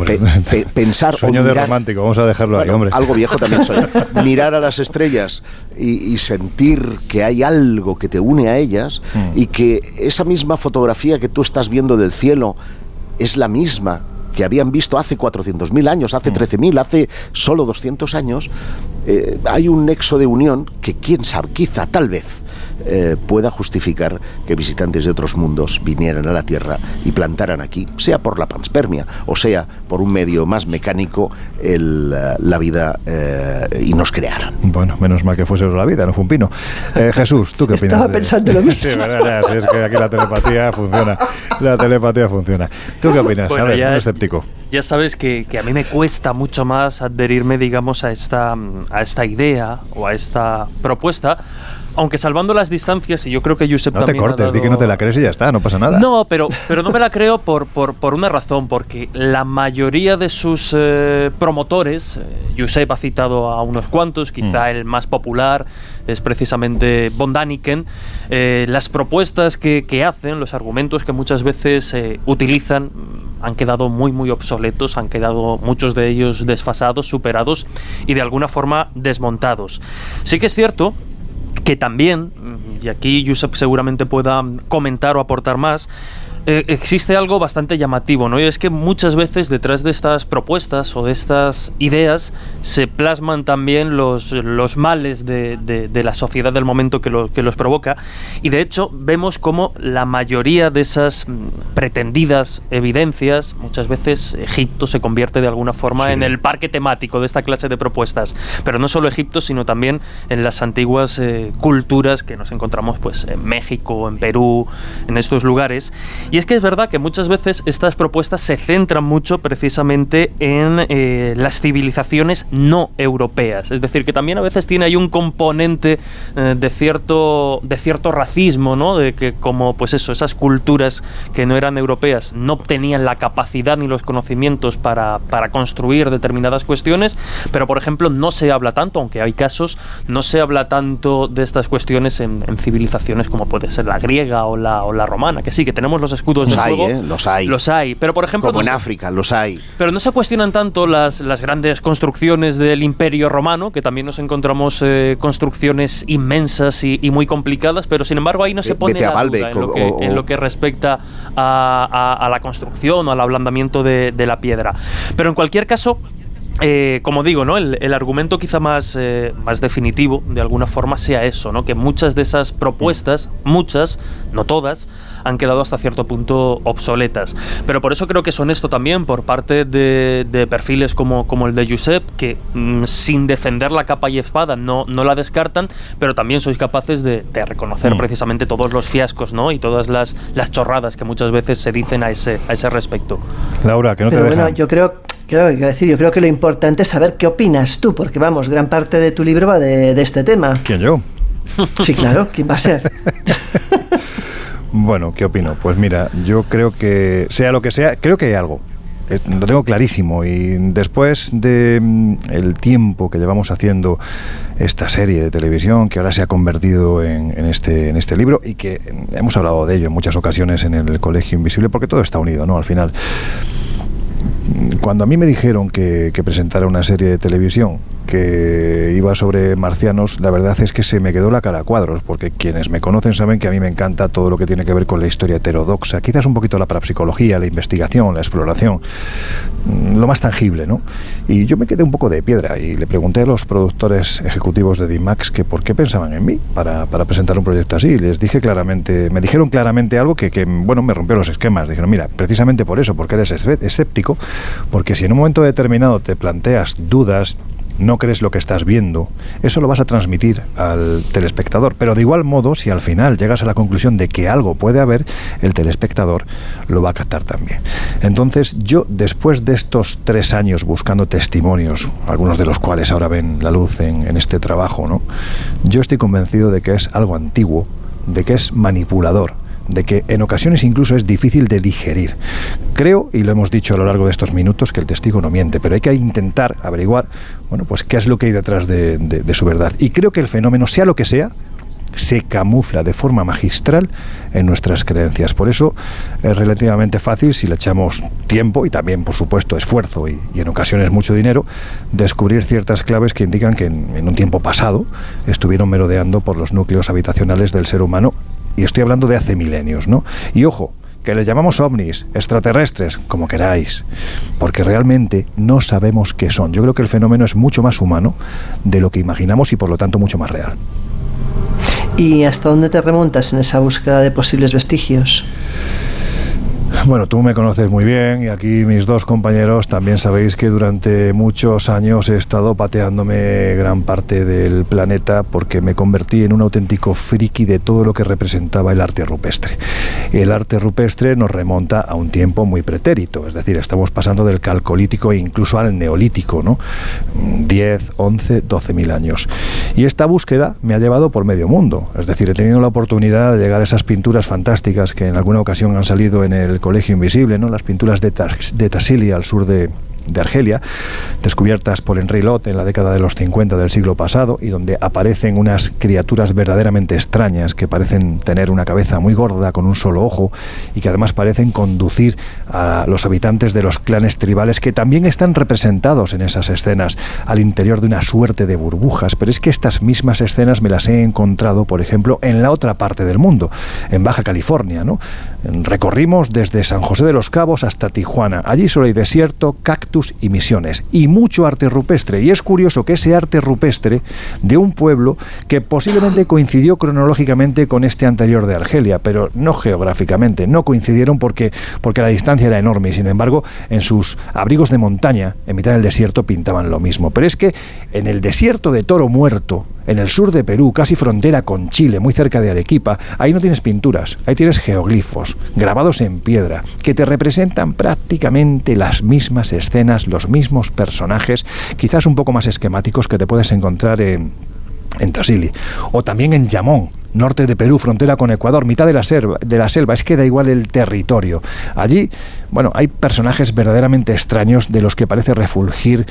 Speaker 15: pe- pe- pensar o
Speaker 12: Sueño de romántico, vamos a dejarlo ahí, hombre.
Speaker 15: Algo viejo también soy. Mirar a las estrellas y, y sentir que hay algo que te une a ellas
Speaker 12: Mm.
Speaker 15: y que esa misma fotografía que tú estás viendo del cielo es la misma que habían visto hace 400.000 años,
Speaker 12: Mm.
Speaker 15: hace 13.000, hace solo 200 años, eh, hay un nexo de unión que quién sabe, quizá, tal vez, eh, pueda justificar que visitantes de otros mundos vinieran a la Tierra y plantaran aquí, sea por la panspermia o sea por un medio más mecánico, el, eh, la vida eh, y nos crearan.
Speaker 12: Bueno, menos mal que fuese la vida, no fue un pino. Eh, Jesús, ¿tú qué opinas?
Speaker 15: Estaba
Speaker 12: de-
Speaker 15: pensando lo mismo.
Speaker 12: Sí, verdad, ya, sí, es que aquí la telepatía funciona. La telepatía funciona. ¿Tú qué opinas?
Speaker 14: Bueno,
Speaker 12: a ver,
Speaker 14: ya-
Speaker 12: un escéptico.
Speaker 14: Ya sabes que, que a mí me cuesta mucho más adherirme, digamos, a esta, a esta idea o a esta propuesta, aunque salvando las distancias, y yo creo que Josep
Speaker 12: No te cortes, di que no te la crees y ya está, no pasa nada.
Speaker 14: No, pero, pero no me la creo por, por, por una razón, porque la mayoría de sus eh, promotores, eh, Josep ha citado a unos cuantos, quizá el más popular es precisamente Von Daniken, eh, las propuestas que, que hacen, los argumentos que muchas veces eh, utilizan, mm, han quedado muy, muy obsoletos, han quedado muchos de ellos desfasados, superados y de alguna forma desmontados. Sí que es cierto que también, y aquí Josep seguramente pueda comentar o aportar más, eh, existe algo bastante llamativo, ¿no? Y es que muchas veces detrás de estas propuestas o de estas ideas se plasman también los, los males de, de- de la sociedad del momento que, lo- que los provoca. Y de hecho vemos como la mayoría de esas mm, pretendidas evidencias, muchas veces Egipto se convierte de alguna forma
Speaker 17: Sí.
Speaker 14: en el parque temático de esta clase de propuestas. Pero no solo Egipto, sino también en las antiguas eh, culturas que nos encontramos pues en México, en Perú, en estos lugares. Y es que es verdad que muchas veces estas propuestas se centran mucho precisamente en eh, las civilizaciones no europeas. Es decir, que también a veces tiene ahí un componente eh, de, cierto, de cierto racismo, ¿no? De que como pues eso, esas culturas que no eran europeas no tenían la capacidad ni los conocimientos para, para construir determinadas cuestiones, pero por ejemplo no se habla tanto, aunque hay casos, no se habla tanto de estas cuestiones en, civilizaciones como puede ser la griega o la, o la romana, que sí, que tenemos los escudos
Speaker 15: los
Speaker 14: de
Speaker 15: hay,
Speaker 14: juego.
Speaker 15: ¿eh? Los hay.
Speaker 14: Los hay, pero por ejemplo...
Speaker 15: Como
Speaker 14: no
Speaker 15: en
Speaker 14: se-
Speaker 15: África, los hay.
Speaker 14: pero no se cuestionan tanto las, las grandes construcciones del Imperio Romano, que también nos encontramos eh, construcciones inmensas y, y muy complicadas, pero sin embargo ahí no se pone la duda en lo, que,
Speaker 15: o-
Speaker 14: en lo que respecta a, a- a la construcción o al ablandamiento de, de la piedra. Pero en cualquier caso, eh, como digo, ¿no? El, el argumento quizá más, eh, más definitivo, de alguna forma, sea eso, ¿no? Que muchas de esas propuestas, muchas, no todas, han quedado hasta cierto punto obsoletas. Pero por eso creo que es honesto también por parte de, de perfiles como, como el de Josep, que mm, sin defender la capa y espada no, no la descartan, pero también sois capaces de, de reconocer
Speaker 12: Mm.
Speaker 14: precisamente todos los fiascos, ¿no? Y todas las, las chorradas que muchas veces se dicen a ese, a ese respecto.
Speaker 12: Laura, que no
Speaker 13: Pero
Speaker 12: te
Speaker 13: bueno, yo creo, claro, quiero decir, yo creo que lo importante es saber qué opinas tú, porque vamos, gran parte de tu libro va de, de este tema.
Speaker 12: ¿Quién yo?
Speaker 13: Sí, claro, ¿quién va a ser?
Speaker 12: Bueno, ¿qué opino? Pues mira, yo creo que, sea lo que sea, creo que hay algo. Eh, Lo tengo clarísimo y después de mm, el tiempo que llevamos haciendo esta serie de televisión que ahora se ha convertido en, este, este libro y que mm, hemos hablado de ello en muchas ocasiones en el Colegio Invisible porque todo está unido, ¿no? Al final. Cuando a mí me dijeron que presentara una serie de televisión que iba sobre marcianos, la verdad es que se me quedó la cara a cuadros, porque quienes me conocen saben que a mí me encanta todo lo que tiene que ver con la historia heterodoxa, quizás un poquito la parapsicología, la investigación, la exploración, mm, lo más tangible, ¿no? Y yo me quedé un poco de piedra y le pregunté a los productores ejecutivos de DIMAX que por qué pensaban en mí para, para presentar un proyecto así. Y les dije claramente, me dijeron claramente algo que, que, bueno, me rompió los esquemas. Dijeron, mira, precisamente por eso, porque eres escé- escéptico, porque si en un momento determinado te planteas dudas, no crees lo que estás viendo, eso lo vas a transmitir al telespectador. Pero de igual modo, si al final llegas a la conclusión de que algo puede haber, el telespectador lo va a captar también. Entonces, yo, después de estos tres años buscando testimonios, algunos de los cuales ahora ven la luz en, en este trabajo, ¿no? yo estoy convencido de que es algo antiguo, de que es manipulador de que en ocasiones incluso es difícil de digerir. Creo, y lo hemos dicho a lo largo de estos minutos, que el testigo no miente, pero hay que intentar averiguar, bueno, pues qué es lo que hay detrás de, su verdad. Y creo que el fenómeno, sea lo que sea, se camufla de forma magistral en nuestras creencias. Por eso es relativamente fácil, si le echamos tiempo y también, por supuesto, esfuerzo y, en ocasiones mucho dinero, descubrir ciertas claves que indican que en un tiempo pasado estuvieron merodeando por los núcleos habitacionales del ser humano. Y estoy hablando de hace milenios, ¿no? Y ojo, que les llamamos ovnis, extraterrestres, como queráis, porque realmente no sabemos qué son. Yo creo que el fenómeno es mucho más humano de lo que imaginamos y por lo tanto mucho más real.
Speaker 13: ¿Y hasta dónde te remontas en esa búsqueda de posibles vestigios?
Speaker 12: Bueno, tú me conoces muy bien y aquí mis dos compañeros también sabéis que durante muchos años he estado pateándome gran parte del planeta porque me convertí en un auténtico friki de todo lo que representaba el arte rupestre. El arte rupestre nos remonta a un tiempo muy pretérito, es decir, estamos pasando del calcolítico e incluso al neolítico, ¿no? 10, 11, 12 mil años. Y esta búsqueda me ha llevado por medio mundo, es decir, he tenido la oportunidad de llegar a esas pinturas fantásticas que en alguna ocasión han salido en el Colegio Invisible, ¿no? las pinturas de, Tassili al sur de, de Argelia, descubiertas por Henry Lot en la década de los 50 del siglo pasado, y donde aparecen unas criaturas verdaderamente extrañas que parecen tener una cabeza muy gorda con un solo ojo y que además parecen conducir a los habitantes de los clanes tribales que también están representados en esas escenas al interior de una suerte de burbujas. Pero es que estas mismas escenas me las he encontrado, por ejemplo, en la otra parte del mundo, en Baja California, ¿no? Recorrimos desde San José de los Cabos hasta Tijuana. Allí solo hay desierto, cactus y misiones. Y mucho arte rupestre. Y es curioso que ese arte rupestre de un pueblo que posiblemente coincidió cronológicamente con este anterior de Argelia, pero no geográficamente. No coincidieron porque, porque la distancia era enorme y sin embargo en sus abrigos de montaña, en mitad del desierto, pintaban lo mismo. Pero es que en el desierto de Toro Muerto, en el sur de Perú, casi frontera con Chile, muy cerca de Arequipa, ahí no tienes pinturas, ahí tienes geoglifos, grabados en piedra, que te representan prácticamente las mismas escenas, los mismos personajes, quizás un poco más esquemáticos que te puedes encontrar en, en o también en Yamón, norte de Perú, frontera con Ecuador, mitad de la, selva, de la selva, es que da igual el territorio. Allí, bueno, hay personajes verdaderamente extraños de los que parece refulgir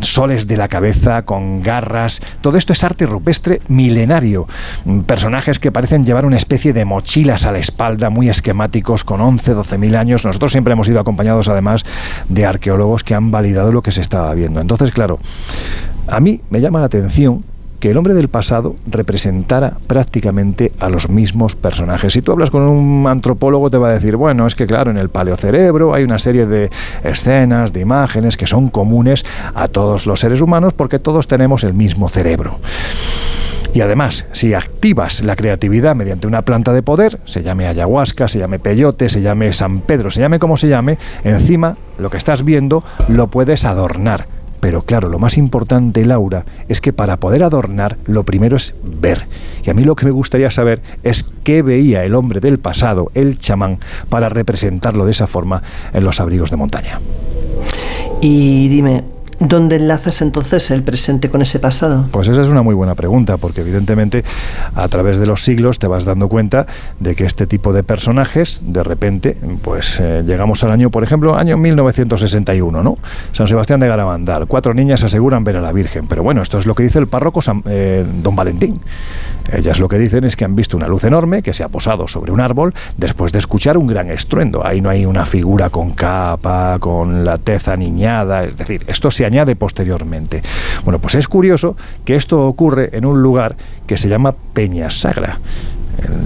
Speaker 12: soles de la cabeza, con garras. Todo esto es arte rupestre milenario. Personajes que parecen llevar una especie de mochilas a la espalda, muy esquemáticos, con 11, 12 mil años. Nosotros siempre hemos ido acompañados, además, de arqueólogos que han validado lo que se estaba viendo. Entonces, claro, a mí me llama la atención que el hombre del pasado representara prácticamente a los mismos personajes. Si tú hablas con un antropólogo te va a decir, bueno, es que claro, en el paleocerebro hay una serie de escenas, de imágenes que son comunes a todos los seres humanos porque todos tenemos el mismo cerebro. Y además, si activas la creatividad mediante una planta de poder, se llame ayahuasca, se llame peyote, se llame San Pedro, se llame como se llame, encima lo que estás viendo lo puedes adornar pero claro, lo más importante, Laura, es que para poder adornar, lo primero es ver. Y a mí lo que me gustaría saber es qué veía el hombre del pasado, el chamán, para representarlo de esa forma en los abrigos de montaña.
Speaker 13: Y dime, ¿Dónde enlazas entonces el presente con ese pasado?
Speaker 12: Pues esa es una muy buena pregunta, porque evidentemente a través de los siglos te vas dando cuenta de que este tipo de personajes, de repente, pues eh, llegamos al año, por ejemplo, año 1961, ¿no? San Sebastián de Garabandal, cuatro niñas aseguran ver a la Virgen, pero bueno, esto es lo que dice el párroco eh, Don Valentín. Ellas lo que dicen es que han visto una luz enorme que se ha posado sobre un árbol después de escuchar un gran estruendo. Ahí no hay una figura con capa, con la tez aniñada, es decir, esto se añade posteriormente. Bueno, pues es curioso que esto ocurre en un lugar que se llama Peña Sagra.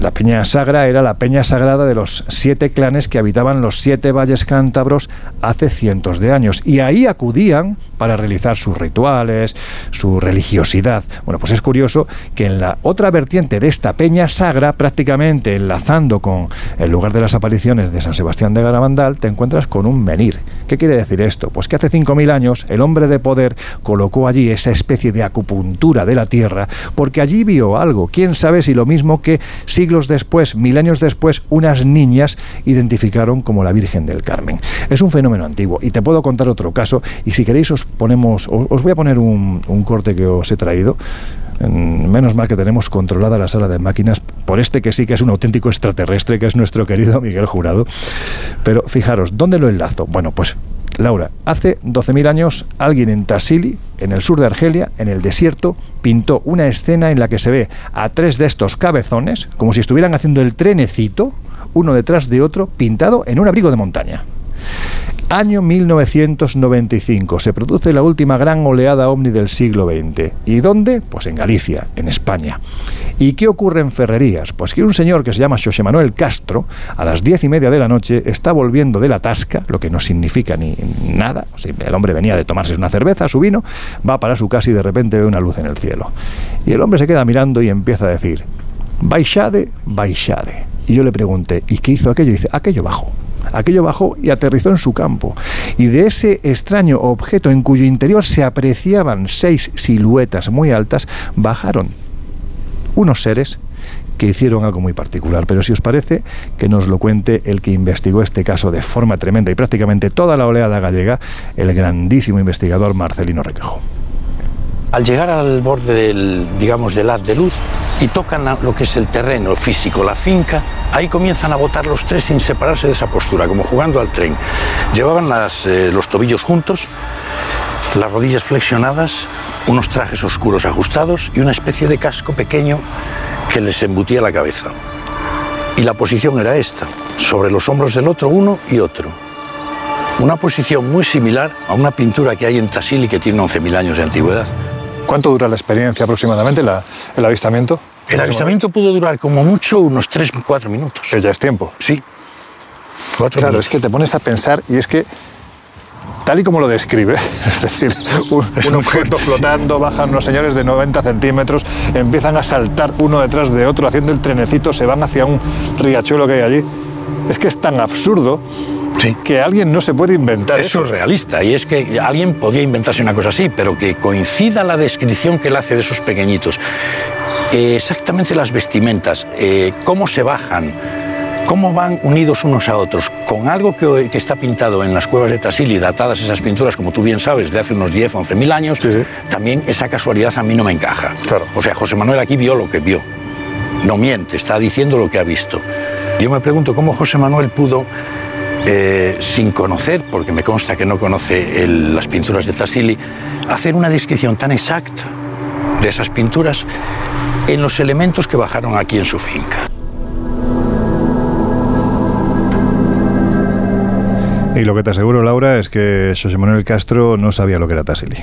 Speaker 12: La Peña Sagra era la peña sagrada de los siete clanes que habitaban los siete valles cántabros hace cientos de años. Y ahí acudían para realizar sus rituales, su religiosidad. Bueno, pues es curioso que en la otra vertiente de esta peña sagra, prácticamente enlazando con el lugar de las apariciones de San Sebastián de Garabandal, te encuentras con un menir. ¿Qué quiere decir esto? Pues que hace 5.000 años el hombre de poder colocó allí esa especie de acupuntura de la tierra, porque allí vio algo. ¿Quién sabe si lo mismo que siglos después, mil años después, unas niñas identificaron como la Virgen del Carmen? Es un fenómeno antiguo y te puedo contar otro caso y si queréis os ponemos, os voy a poner un, corte que os he traído. Menos mal que tenemos controlada la sala de máquinas por este que sí que es un auténtico extraterrestre, que es nuestro querido Miguel Jurado. Pero fijaros, ¿dónde lo enlazo? Bueno, pues Laura, hace 12.000 años alguien en Tassili, en el sur de Argelia, en el desierto, pintó una escena en la que se ve a tres de estos cabezones, como si estuvieran haciendo el trenecito, uno detrás de otro, pintado en un abrigo de montaña. Año 1995 se produce la última gran oleada ovni del siglo XX. ¿Y dónde? Pues en Galicia, en España. ¿Y qué ocurre en Ferrerías? Pues que un señor que se llama José Manuel Castro, a las diez y media de la noche, está volviendo de la tasca, lo que no significa ni nada. el hombre venía de tomarse una cerveza, su vino, va para su casa y de repente ve una luz en el cielo. Y el hombre se queda mirando y empieza a decir, baixade, baixade. Y yo le pregunté, ¿y qué hizo aquello? Y dice, aquello bajo. Aquello bajó y aterrizó en su campo. Y de ese extraño objeto en cuyo interior se apreciaban seis siluetas muy altas, bajaron unos seres que hicieron algo muy particular. Pero si os parece, que nos lo cuente el que investigó este caso de forma tremenda y prácticamente toda la oleada gallega, el grandísimo investigador Marcelino Requejo.
Speaker 17: Al llegar al borde del, digamos, del haz de luz y tocan lo que es el terreno físico, la finca, ahí comienzan a botar los tres sin separarse de esa postura, como jugando al tren. Llevaban eh, los tobillos juntos, las rodillas flexionadas, unos trajes oscuros ajustados y una especie de casco pequeño que les embutía la cabeza. Y la posición era esta, sobre los hombros del otro uno y otro. Una posición muy similar a una pintura que hay en Tassili que tiene 11.000 años de antigüedad.
Speaker 12: ¿Cuánto dura la experiencia aproximadamente, el avistamiento?
Speaker 17: El avistamiento pudo durar como mucho unos 3 4 minutos.
Speaker 12: Pero ya es tiempo.
Speaker 17: Sí.
Speaker 12: claro, es que te pones a pensar y es que tal y como lo describe, es decir, un, objeto flotando, bajan unos señores de 90 centímetros, empiezan a saltar uno detrás de otro, haciendo el trenecito, se van hacia un riachuelo que hay allí. Es que es tan absurdo Que alguien no se puede inventar.
Speaker 17: Es surrealista y es que alguien podría inventarse una cosa así, pero que coincida la descripción que él hace de esos pequeñitos. Eh, exactamente las vestimentas, eh, cómo se bajan, cómo van unidos unos a otros, con algo que, que está pintado en las cuevas de Tassili, datadas esas pinturas, como tú bien sabes, de hace unos 10, 11 mil años, también esa casualidad a mí no me encaja. O sea, José Manuel aquí vio lo que vio. No miente, está diciendo lo que ha visto. Yo me pregunto cómo José Manuel pudo, eh, sin conocer, porque me consta que no conoce el- las pinturas de Tassili, hacer una descripción tan exacta de esas pinturas en los elementos que bajaron aquí en su finca.
Speaker 12: Y lo que te aseguro, Laura, es que José Manuel Castro no sabía lo que era Tassili.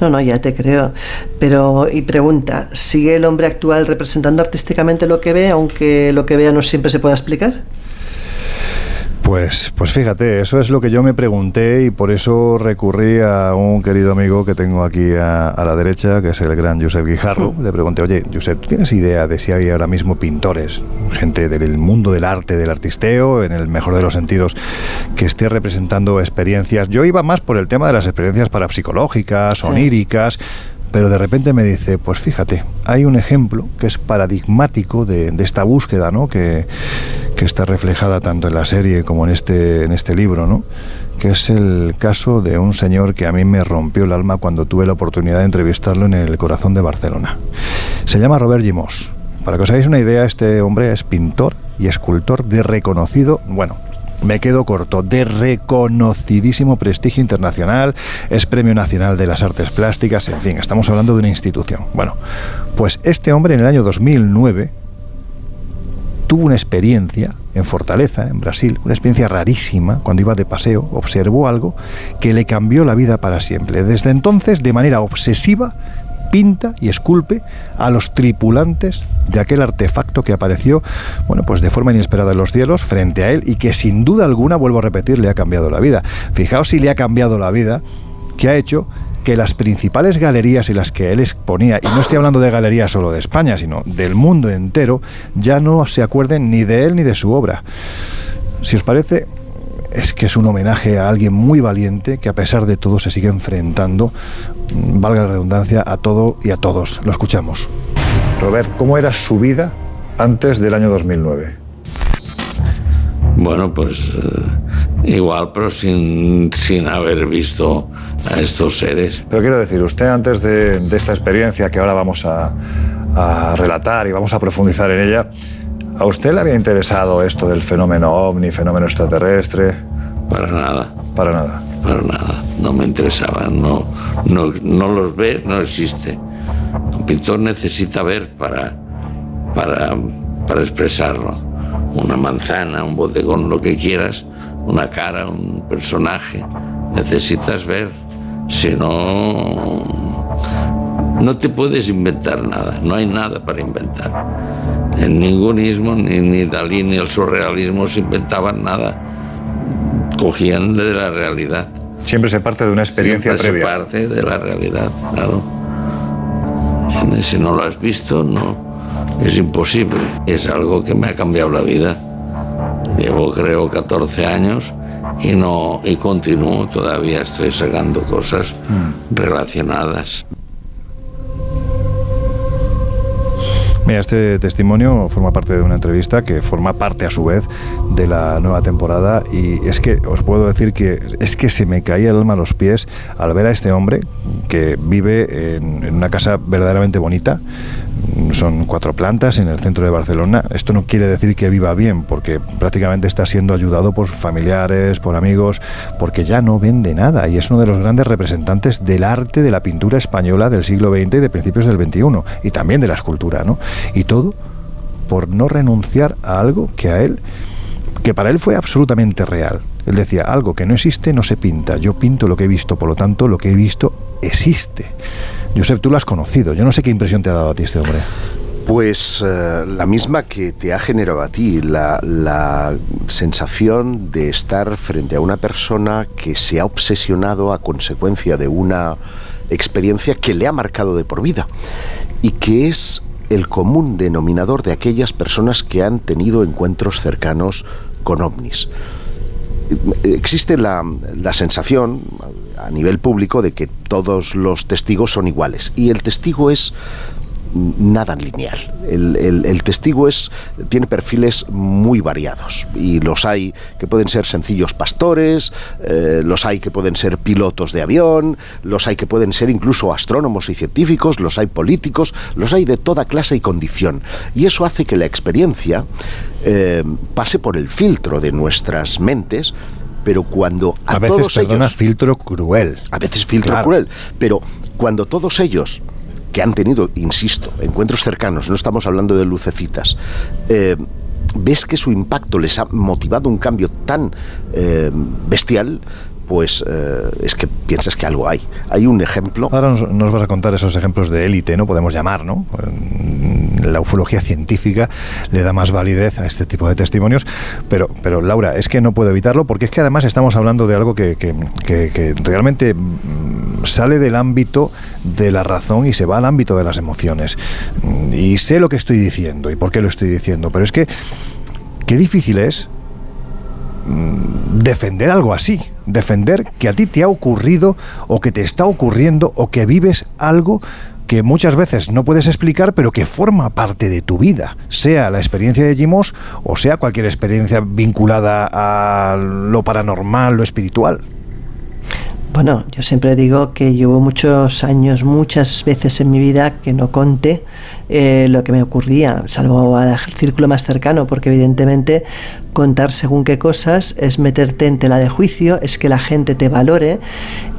Speaker 13: No, no, ya te creo. Pero, y pregunta, ¿sigue el hombre actual representando artísticamente lo que ve, aunque lo que vea no siempre se pueda explicar?
Speaker 12: Pues, pues fíjate, eso es lo que yo me pregunté y por eso recurrí a un querido amigo que tengo aquí a, a la derecha, que es el gran Josep Guijarro. Le pregunté, oye, Josep, ¿tú tienes idea de si hay ahora mismo pintores, gente del mundo del arte, del artisteo, en el mejor de los sentidos, que esté representando experiencias? Yo iba más por el tema de las experiencias parapsicológicas, oníricas, pero de repente me dice, pues fíjate, hay un ejemplo que es paradigmático de, esta búsqueda, ¿no? Que, está reflejada tanto en la serie como en este, en este libro, ¿no? que es el caso de un señor que a mí me rompió el alma cuando tuve la oportunidad de entrevistarlo en el corazón de Barcelona. Se llama Robert Gimós. Para que os hagáis una idea, este hombre es pintor y escultor de reconocido, bueno, me quedo corto, de reconocidísimo prestigio internacional, es Premio Nacional de las Artes Plásticas, en fin, estamos hablando de una institución. Bueno, pues este hombre en el año 2009 tuvo una experiencia en Fortaleza, en Brasil, una experiencia rarísima, cuando iba de paseo, observó algo que le cambió la vida para siempre. Desde entonces, de manera obsesiva, pinta y esculpe a los tripulantes de aquel artefacto que apareció, bueno, pues de forma inesperada en los cielos frente a él y que sin duda alguna, vuelvo a repetir, le ha cambiado la vida. Fijaos si le ha cambiado la vida, que ha hecho que las principales galerías en las que él exponía, y no estoy hablando de galerías solo de España, sino del mundo entero, ya no se acuerden ni de él ni de su obra. Si os parece, es que es un homenaje a alguien muy valiente que a pesar de todo se sigue enfrentando, mm, valga la redundancia, a todo y a todos. Lo escuchamos. Robert, ¿cómo era su vida antes del año 2009?
Speaker 18: Bueno, pues eh, igual, pero sin, sin haber visto a estos seres.
Speaker 12: Pero quiero decir, usted antes de, de esta experiencia que ahora vamos a, a relatar y vamos a profundizar en ella, ¿a usted le había interesado esto del fenómeno ovni, fenómeno extraterrestre?
Speaker 18: Para nada.
Speaker 12: Para nada.
Speaker 18: Para nada. No me interesaba. No, no, no los ve, no existe. Un pintor necesita ver para, para, para expresarlo. Una manzana, un bodegón, lo que quieras, una cara, un personaje. Necesitas ver. Si no, no te puedes inventar nada. No hay nada para inventar. En ningún ismo, ni, ni Dalí, ni el surrealismo se inventaban nada. Cogían de la realidad.
Speaker 12: Siempre se parte de una experiencia
Speaker 18: Siempre
Speaker 12: previa.
Speaker 18: Se parte de la realidad, claro. Si no lo has visto, no. Es imposible. Es algo que me ha cambiado la vida. Llevo, creo, 14 años y no y continúo. Todavía estoy sacando cosas relacionadas.
Speaker 12: Este testimonio forma parte de una entrevista que forma parte a su vez de la nueva temporada y es que os puedo decir que es que se me caía el alma a los pies al ver a este hombre que vive en una casa verdaderamente bonita. Son cuatro plantas en el centro de Barcelona. Esto no quiere decir que viva bien, porque prácticamente está siendo ayudado por familiares, por amigos, porque ya no vende nada y es uno de los grandes representantes del arte de la pintura española del siglo XX y de principios del XXI y también de la escultura, ¿no? Y todo por no renunciar a algo que a él, que para él fue absolutamente real. Él decía, algo que no existe no se pinta, yo pinto lo que he visto, por lo tanto lo que he visto existe. Josep, tú lo has conocido, yo no sé qué impresión te ha dado a ti este hombre.
Speaker 15: Pues eh, la misma que te ha generado a ti, la, la sensación de estar frente a una persona que se ha obsesionado a consecuencia de una experiencia que le ha marcado de por vida y que es el común denominador de aquellas personas que han tenido encuentros cercanos con ovnis. Existe la, la sensación a nivel público de que todos los testigos son iguales. Y el testigo es nada lineal. El, el, testigo es, tiene perfiles muy variados y los hay que pueden ser sencillos pastores, eh, los hay que pueden ser pilotos de avión, los hay que pueden ser incluso astrónomos y científicos, los hay políticos, los hay de toda clase y condición. Y eso hace que la experiencia eh, pase por el filtro de nuestras mentes pero cuando a,
Speaker 12: a veces,
Speaker 15: todos
Speaker 12: perdona,
Speaker 15: ellos
Speaker 12: filtro cruel.
Speaker 15: a veces filtro
Speaker 12: Claro.
Speaker 15: cruel, pero cuando todos ellos que han tenido, insisto, encuentros cercanos, no estamos hablando de lucecitas, eh, ves que su impacto les ha motivado un cambio tan eh, bestial, pues eh, es que piensas que algo hay. Hay un ejemplo.
Speaker 12: Ahora nos, vas a contar esos ejemplos de élite, ¿no? Podemos llamar, ¿no? La ufología científica le da más validez a este tipo de testimonios, pero, pero Laura, es que no puedo evitarlo porque es que además estamos hablando de algo que, que- que- realmente mm, sale del ámbito de la razón y se va al ámbito de las emociones. Y sé lo que estoy diciendo y por qué lo estoy diciendo, pero es que qué difícil es defender algo así, defender que a ti te ha ocurrido o que te está ocurriendo o que vives algo que muchas veces no puedes explicar, pero que forma parte de tu vida, sea la experiencia de Jimos o sea cualquier experiencia vinculada a lo paranormal, lo espiritual.
Speaker 13: Bueno, yo siempre digo que llevo muchos años, muchas veces en mi vida que no conté eh, lo que me ocurría, salvo al círculo más cercano, porque evidentemente contar según qué cosas es meterte en tela de juicio, es que la gente te valore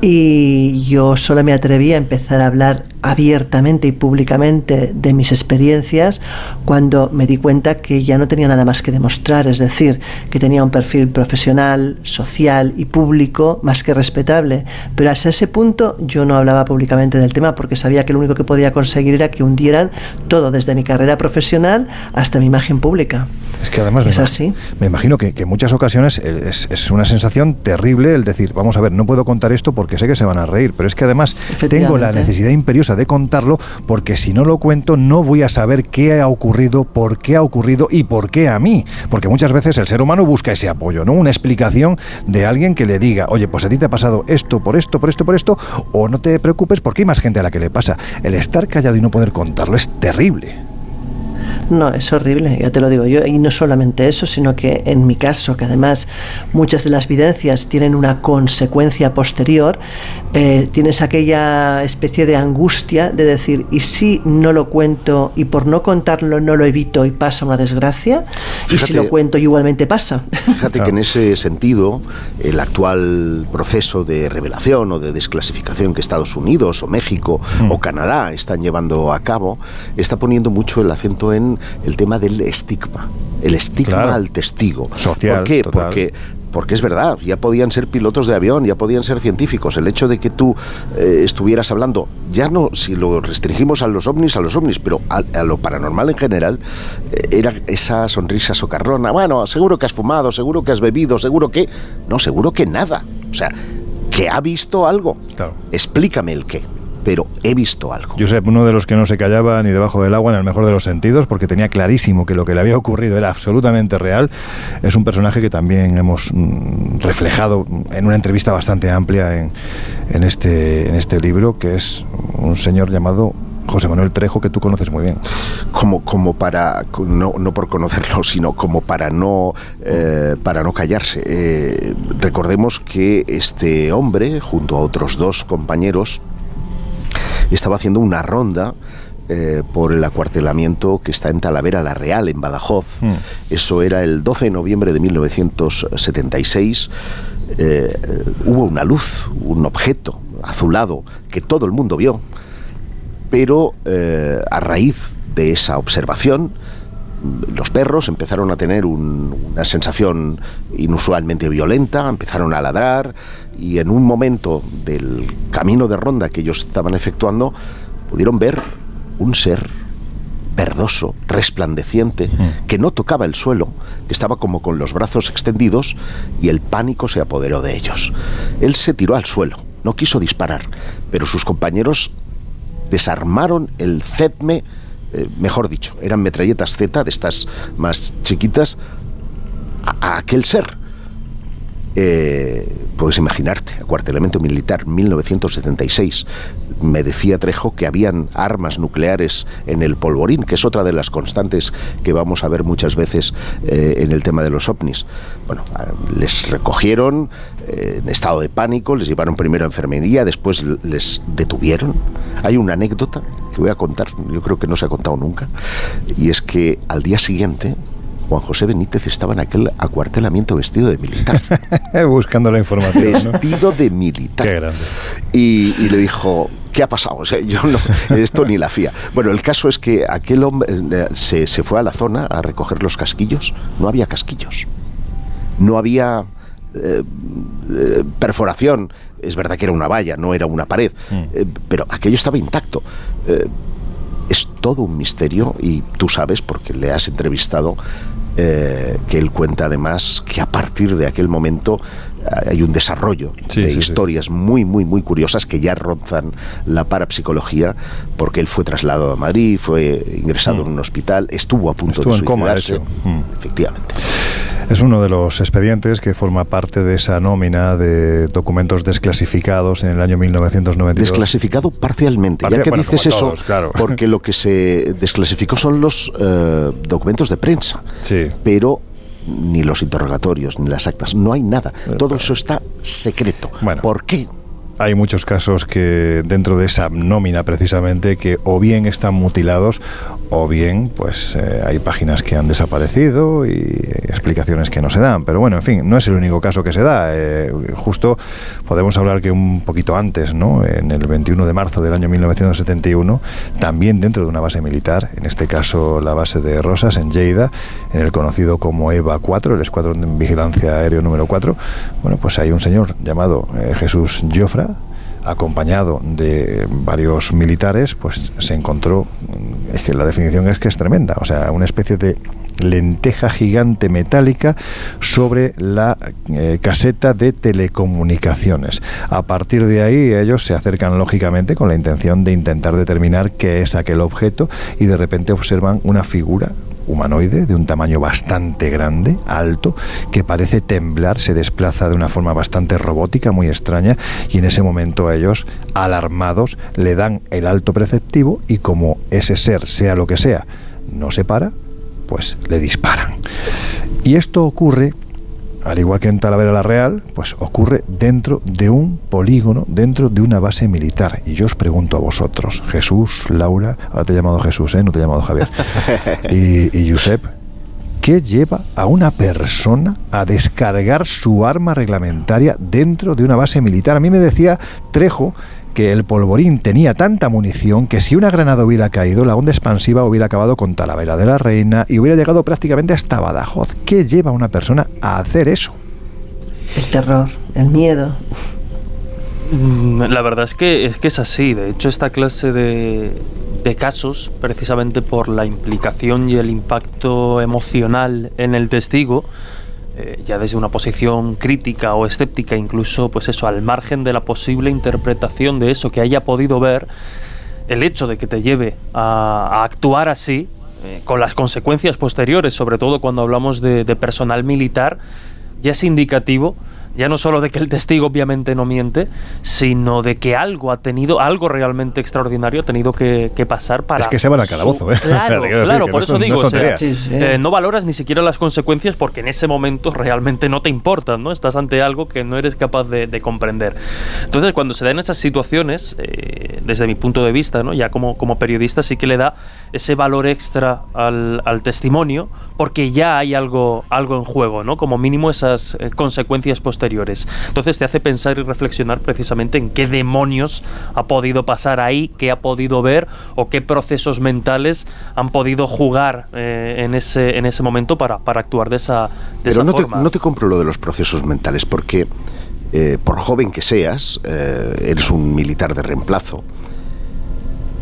Speaker 13: y yo solo me atreví a empezar a hablar abiertamente y públicamente de mis experiencias cuando me di cuenta que ya no tenía nada más que demostrar, es decir, que tenía un perfil profesional, social y público más que respetable. Pero hasta ese punto yo no hablaba públicamente del tema porque sabía que lo único que podía conseguir era que hundieran todo, desde mi carrera profesional hasta mi imagen pública.
Speaker 12: Es que además
Speaker 13: Es
Speaker 12: me,
Speaker 13: así.
Speaker 12: me imagino que, que en muchas ocasiones es, es una sensación terrible el decir, vamos a ver, no puedo contar esto porque sé que se van a reír, pero es que además tengo la necesidad imperiosa de contarlo porque si no lo cuento no voy a saber qué ha ocurrido, por qué ha ocurrido y por qué a mí. Porque muchas veces el ser humano busca ese apoyo, ¿no? Una explicación de alguien que le diga, oye, pues a ti te ha pasado esto, por esto, por esto, por esto, o no te preocupes porque hay más gente a la que le pasa. El estar callado y no poder contarlo es terrible terrible.
Speaker 13: No, es horrible, ya te lo digo yo. Y no solamente eso, sino que en mi caso, que además muchas de las videncias tienen una consecuencia posterior, eh, tienes aquella especie de angustia de decir, ¿y si no lo cuento y por no contarlo no lo evito y pasa una desgracia? y si
Speaker 15: Fíjate-
Speaker 13: lo cuento y igualmente pasa.
Speaker 15: Fíjate que en ese sentido, el actual proceso de revelación o de desclasificación que Estados Unidos o México
Speaker 12: Mm.
Speaker 15: o Canadá están llevando a cabo, está poniendo mucho el acento en el tema del estigma. El estigma
Speaker 12: Claro.
Speaker 15: al testigo.
Speaker 12: Social,
Speaker 15: ¿Por qué?
Speaker 12: total.
Speaker 15: Porque porque es verdad, ya podían ser pilotos de avión, ya podían ser científicos. El hecho de que tú eh, estuvieras hablando, ya no si lo restringimos a los ovnis, a los ovnis, pero a, a lo paranormal en general, eh, era esa sonrisa socarrona. Bueno, seguro que has fumado, seguro que has bebido, seguro que... No, seguro que nada. O sea, que ha visto algo. Explícame el qué, pero he visto algo.
Speaker 12: Josep, uno de los que no se callaba ni debajo del agua en el mejor de los sentidos, porque tenía clarísimo que lo que le había ocurrido era absolutamente real, es un personaje que también hemos mm, reflejado en una entrevista bastante amplia en, en este, en este libro, que es un señor llamado José Manuel Trejo, que tú conoces muy bien.
Speaker 15: como, como para, no, no por conocerlo, sino como para no, eh, para no callarse. Eh, recordemos que este hombre, junto a otros dos compañeros, estaba haciendo una ronda eh, por el acuartelamiento que está en Talavera la Real, en Badajoz. Eso era el 12 de noviembre de 1976. Eh, hubo una luz, un objeto azulado que todo el mundo vio, pero eh, a raíz de esa observación, los perros empezaron a tener un- una sensación inusualmente violenta, empezaron a ladrar y en un momento del camino de ronda que ellos estaban efectuando, pudieron ver un ser verdoso, resplandeciente, que no tocaba el suelo, que estaba como con los brazos extendidos y el pánico se apoderó de ellos. Él se tiró al suelo, no quiso disparar, pero sus compañeros desarmaron el ZEDME, eh, mejor dicho, eran metralletas Z de estas más chiquitas, a, aquel ser. Eh, puedes imaginarte, acuartelamiento militar 1976. Me decía Trejo que habían armas nucleares en el polvorín, que es otra de las constantes que vamos a ver muchas veces eh, en el tema de los ovnis. Bueno, les recogieron eh, en estado de pánico, les llevaron primero a enfermería, después les detuvieron. Hay una anécdota que voy a contar, yo creo que no se ha contado nunca, y es que al día siguiente Juan José Benítez estaba en aquel acuartelamiento vestido de militar.
Speaker 12: Buscando la información.
Speaker 15: Vestido de militar.
Speaker 12: Qué grande.
Speaker 15: Y, le dijo, ¿qué ha pasado? O sea, yo no, esto ni la hacía. Bueno, el caso es que aquel hombre eh, se, fue a la zona a recoger los casquillos. No había casquillos. No había eh, eh, perforación. Es verdad que era una valla, no era una pared. Mm. pero aquello estaba intacto es todo un misterio y tú sabes, porque le has entrevistado, eh, que él cuenta además que a partir de aquel momento eh, hay un desarrollo de historias muy, muy, muy curiosas que ya rozan la parapsicología, porque él fue trasladado a Madrid, fue ingresado mm. en un hospital, estuvo a punto de suicidarse. Mm. Efectivamente.
Speaker 12: Es uno de los expedientes que forma parte de esa nómina de documentos desclasificados en el año 1992.
Speaker 15: Desclasificado parcialmente. ya que dices eso, porque lo que se desclasificó son los eh, documentos de prensa.
Speaker 12: Sí.
Speaker 15: Pero ni los interrogatorios, ni las actas, no hay nada. Todo eso está secreto.
Speaker 12: Bueno.
Speaker 15: ¿Por qué?
Speaker 12: Hay muchos casos que dentro de esa nómina precisamente que o bien están mutilados o bien pues eh, hay páginas que han desaparecido y explicaciones que no se dan. Pero bueno, en fin, no es el único caso que se da. Eh, justo podemos hablar que un poquito antes, ¿no? en el 21 de marzo del año 1971, también dentro de una base militar, en este caso la base de Rosas en Lleida, en el conocido como EVA 4, el Escuadrón de Vigilancia Aéreo número 4, bueno, pues hay un señor llamado eh, Jesús Jofra, acompañado de varios militares, pues se encontró, es que la definición es que es tremenda, o sea, una especie de lenteja gigante metálica sobre la eh, caseta de telecomunicaciones. A partir de ahí ellos se acercan lógicamente con la intención de intentar determinar qué es aquel objeto y de repente observan una figura humanoide de un tamaño bastante grande, alto, que parece temblar, se desplaza de una forma bastante robótica, muy extraña, y en ese momento ellos, alarmados, le dan el alto preceptivo y como ese ser, sea lo que sea, no se para, pues le disparan. Y esto ocurre al igual que en Talavera la Real, pues ocurre dentro de un polígono, dentro de una base militar. Y yo os pregunto a vosotros, Jesús, Laura, ahora te he llamado Jesús, ¿eh? no te he llamado Javier, y, y Josep, ¿qué lleva a una persona a descargar su arma reglamentaria dentro de una base militar? A mí me decía Trejo que el polvorín tenía tanta munición que si una granada hubiera caído, la onda expansiva hubiera acabado con Talavera de la Reina y hubiera llegado prácticamente hasta Badajoz. ¿Qué lleva a una persona a hacer eso?
Speaker 13: El terror, el miedo.
Speaker 14: Mm, la verdad es que es, que es así. De hecho, esta clase de, de casos, precisamente por la implicación y el impacto emocional en el testigo, eh, ya desde una posición crítica o escéptica, incluso, pues eso, al margen de la posible interpretación de eso que haya podido ver, el hecho de que te lleve a, actuar así, eh, con las consecuencias posteriores, sobre todo cuando hablamos de personal militar, ya es indicativo ya no solo de que el testigo obviamente no miente, sino de que algo ha tenido, algo realmente extraordinario ha tenido que, pasar para...
Speaker 12: Es que se van al calabozo, ¿eh?
Speaker 14: Claro, claro, por eso digo, eh, no valoras ni siquiera las consecuencias porque en ese momento realmente no te importan, ¿no? Estás ante algo que no eres capaz de, comprender. Entonces, cuando se dan esas situaciones, eh, desde mi punto de vista, ¿no? Ya como, como periodista sí que le da ese valor extra al, al testimonio porque ya hay algo, algo en juego, ¿no? Como mínimo esas eh, consecuencias posteriores. Entonces te hace pensar y reflexionar precisamente en qué demonios ha podido pasar ahí, qué ha podido ver o qué procesos mentales han podido jugar eh, en, ese, en ese momento para, para actuar de esa, de
Speaker 15: Pero no
Speaker 14: forma.
Speaker 15: Te, no te compro lo de los procesos mentales porque... Eh, por joven que seas, eres un militar de reemplazo.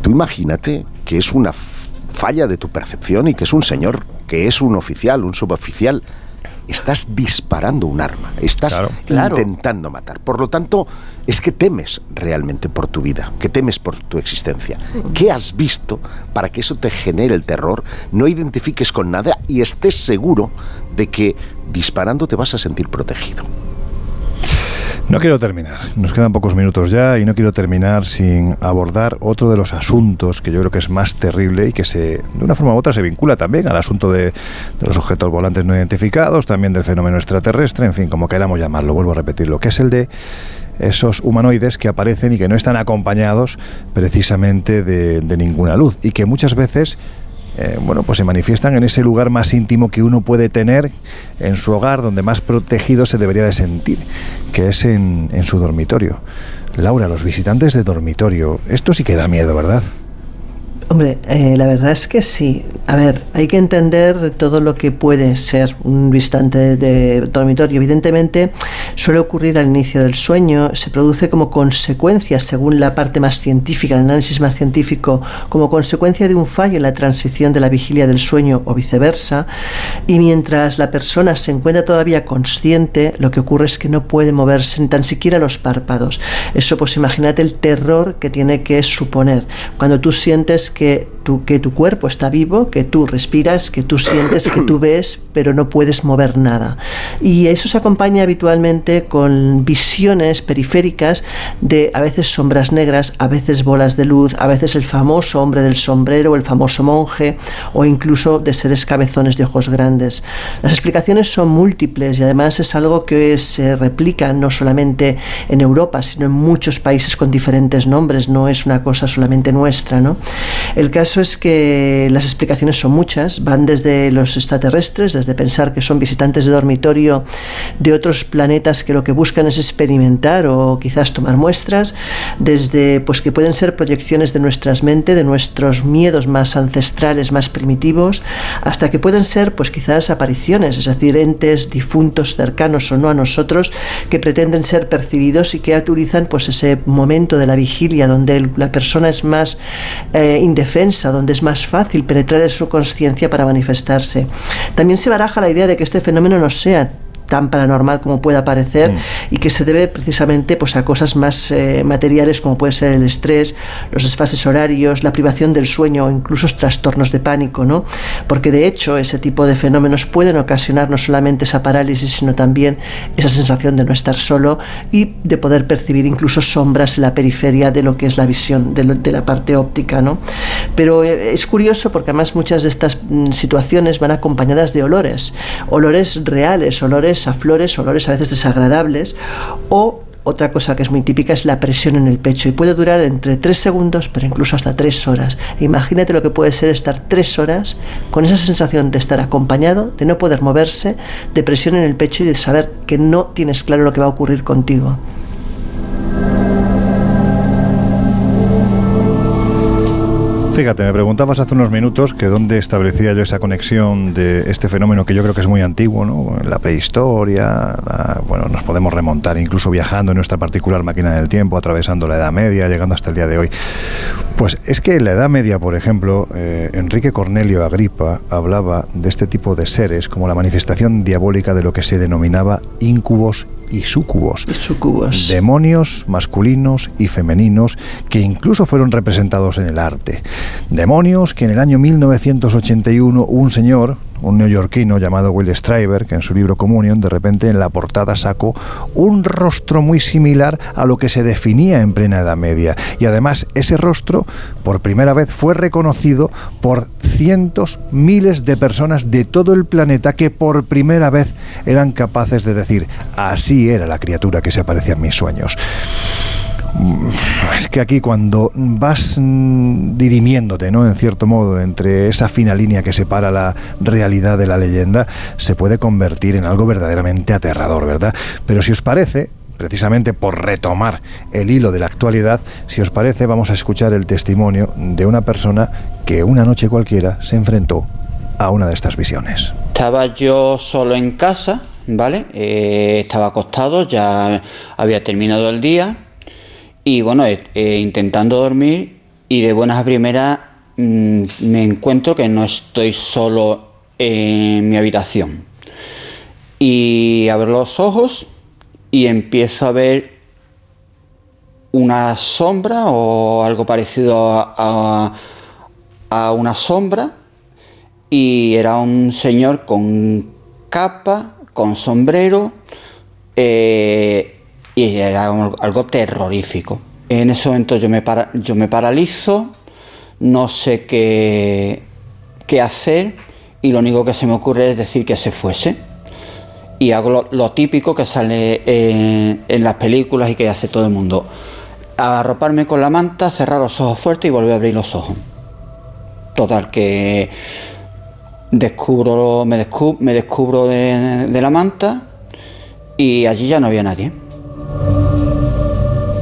Speaker 15: Tú imagínate que es una falla de tu percepción y que es un señor, que es un oficial, un suboficial. Estás disparando un arma, estás intentando matar. Por lo tanto, es que temes realmente por tu vida, que temes por tu existencia. ¿Qué has visto para que eso te genere el terror? No identifiques con nada y estés seguro de que disparando te vas a sentir protegido.
Speaker 12: No quiero terminar, nos quedan pocos minutos ya y no quiero terminar sin abordar otro de los asuntos que yo creo que es más terrible y que se, de una forma u otra se vincula también al asunto de, de los objetos volantes no identificados, también del fenómeno extraterrestre, en fin, como queramos llamarlo, vuelvo a repetirlo, que es el de esos humanoides que aparecen y que no están acompañados precisamente de, de ninguna luz y que muchas veces eh, bueno, pues se manifiestan en ese lugar más íntimo que uno puede tener en su hogar, donde más protegido se debería de sentir, que es en, en su dormitorio. Laura, los visitantes de dormitorio, esto sí que da miedo, ¿verdad?
Speaker 13: Hombre, eh, la verdad es que sí. A ver, hay que entender todo lo que puede ser un visitante de, de dormitorio. Evidentemente, suele ocurrir al inicio del sueño, se produce como consecuencia, según la parte más científica, el análisis más científico, como consecuencia de un fallo en la transición de la vigilia del sueño o viceversa. Y mientras la persona se encuentra todavía consciente, lo que ocurre es que no puede moverse ni tan siquiera los párpados. Eso, pues imagínate el terror que tiene que suponer cuando tú sientes que que tu, que tu cuerpo está vivo, que tú respiras, que tú sientes, que tú ves, pero no puedes mover nada. Y eso se acompaña habitualmente con visiones periféricas de a veces sombras negras, a veces bolas de luz, a veces el famoso hombre del sombrero, el famoso monje, o incluso de seres cabezones de ojos grandes. Las explicaciones son múltiples y además es algo que se replica no solamente en Europa, sino en muchos países con diferentes nombres, no es una cosa solamente nuestra. ¿no? El caso es que las explicaciones son muchas, van desde los extraterrestres, desde pensar que son visitantes de dormitorio de otros planetas que lo que buscan es experimentar o quizás tomar muestras, desde pues que pueden ser proyecciones de nuestras mentes, de nuestros miedos más ancestrales, más primitivos, hasta que pueden ser pues quizás apariciones, es decir, entes difuntos cercanos o no a nosotros que pretenden ser percibidos y que utilizan pues ese momento de la vigilia donde la persona es más eh, indefensa, donde es más fácil penetrar en su conciencia para manifestarse. También se baraja la idea de que este fenómeno no sea tan paranormal como pueda parecer mm. y que se debe precisamente pues, a cosas más eh, materiales como puede ser el estrés, los desfases horarios, la privación del sueño o incluso trastornos de pánico, ¿no? Porque de hecho ese tipo de fenómenos pueden ocasionar no solamente esa parálisis, sino también esa sensación de no estar solo y de poder percibir incluso sombras en la periferia de lo que es la visión de, lo, de la parte óptica, ¿no? Pero eh, es curioso porque además muchas de estas mm, situaciones van acompañadas de olores, olores reales, olores a flores, olores a veces desagradables, o otra cosa que es muy típica es la presión en el pecho y puede durar entre 3 segundos, pero incluso hasta 3 horas. Imagínate lo que puede ser estar 3 horas con esa sensación de estar acompañado, de no poder moverse, de presión en el pecho y de saber que no tienes claro lo que va a ocurrir contigo.
Speaker 12: Fíjate, me preguntabas hace unos minutos que dónde establecía yo esa conexión de este fenómeno que yo creo que es muy antiguo, ¿no? La prehistoria, bueno, nos podemos remontar incluso viajando en nuestra particular máquina del tiempo, atravesando la Edad Media, llegando hasta el día de hoy. Pues es que en la Edad Media, por ejemplo, eh, Enrique Cornelio Agripa hablaba de este tipo de seres como la manifestación diabólica de lo que se denominaba incubos y súcubos.
Speaker 13: Y súcubos.
Speaker 12: Demonios masculinos y femeninos que incluso fueron representados en el arte. Demonios que en el año 1981 un señor, un neoyorquino llamado Will Stryber, que en su libro Communion de repente en la portada sacó un rostro muy similar a lo que se definía en plena Edad Media. Y además ese rostro por primera vez fue reconocido por cientos, miles de personas de todo el planeta que por primera vez eran capaces de decir, así era la criatura que se aparecía en mis sueños. Es que aquí cuando vas mm, dirimiéndote, ¿no? En cierto modo, entre esa fina línea que separa la realidad de la leyenda, se puede convertir en algo verdaderamente aterrador, ¿verdad? Pero si os parece, precisamente por retomar el hilo de la actualidad, si os parece, vamos a escuchar el testimonio de una persona que una noche cualquiera se enfrentó a una de estas visiones.
Speaker 19: Estaba yo solo en casa, ¿vale? Eh, estaba acostado, ya había terminado el día y bueno, eh, eh, intentando dormir y de buenas a primeras mmm, me encuentro que no estoy solo en mi habitación. Y abro los ojos y empiezo a ver una sombra o algo parecido a, a, a una sombra y era un señor con capa, con sombrero eh, y era algo terrorífico. En ese momento yo me, yo me paralizo, no sé qué, qué hacer y lo único que se me ocurre es decir que se fuese. Y hago lo, típico que sale en, las películas y que hace todo el mundo. Arroparme con la manta, cerrar los ojos fuertes y volver a abrir los ojos. Total, que descubro, me, descubro, me descubro de, de la manta y allí ya no había nadie.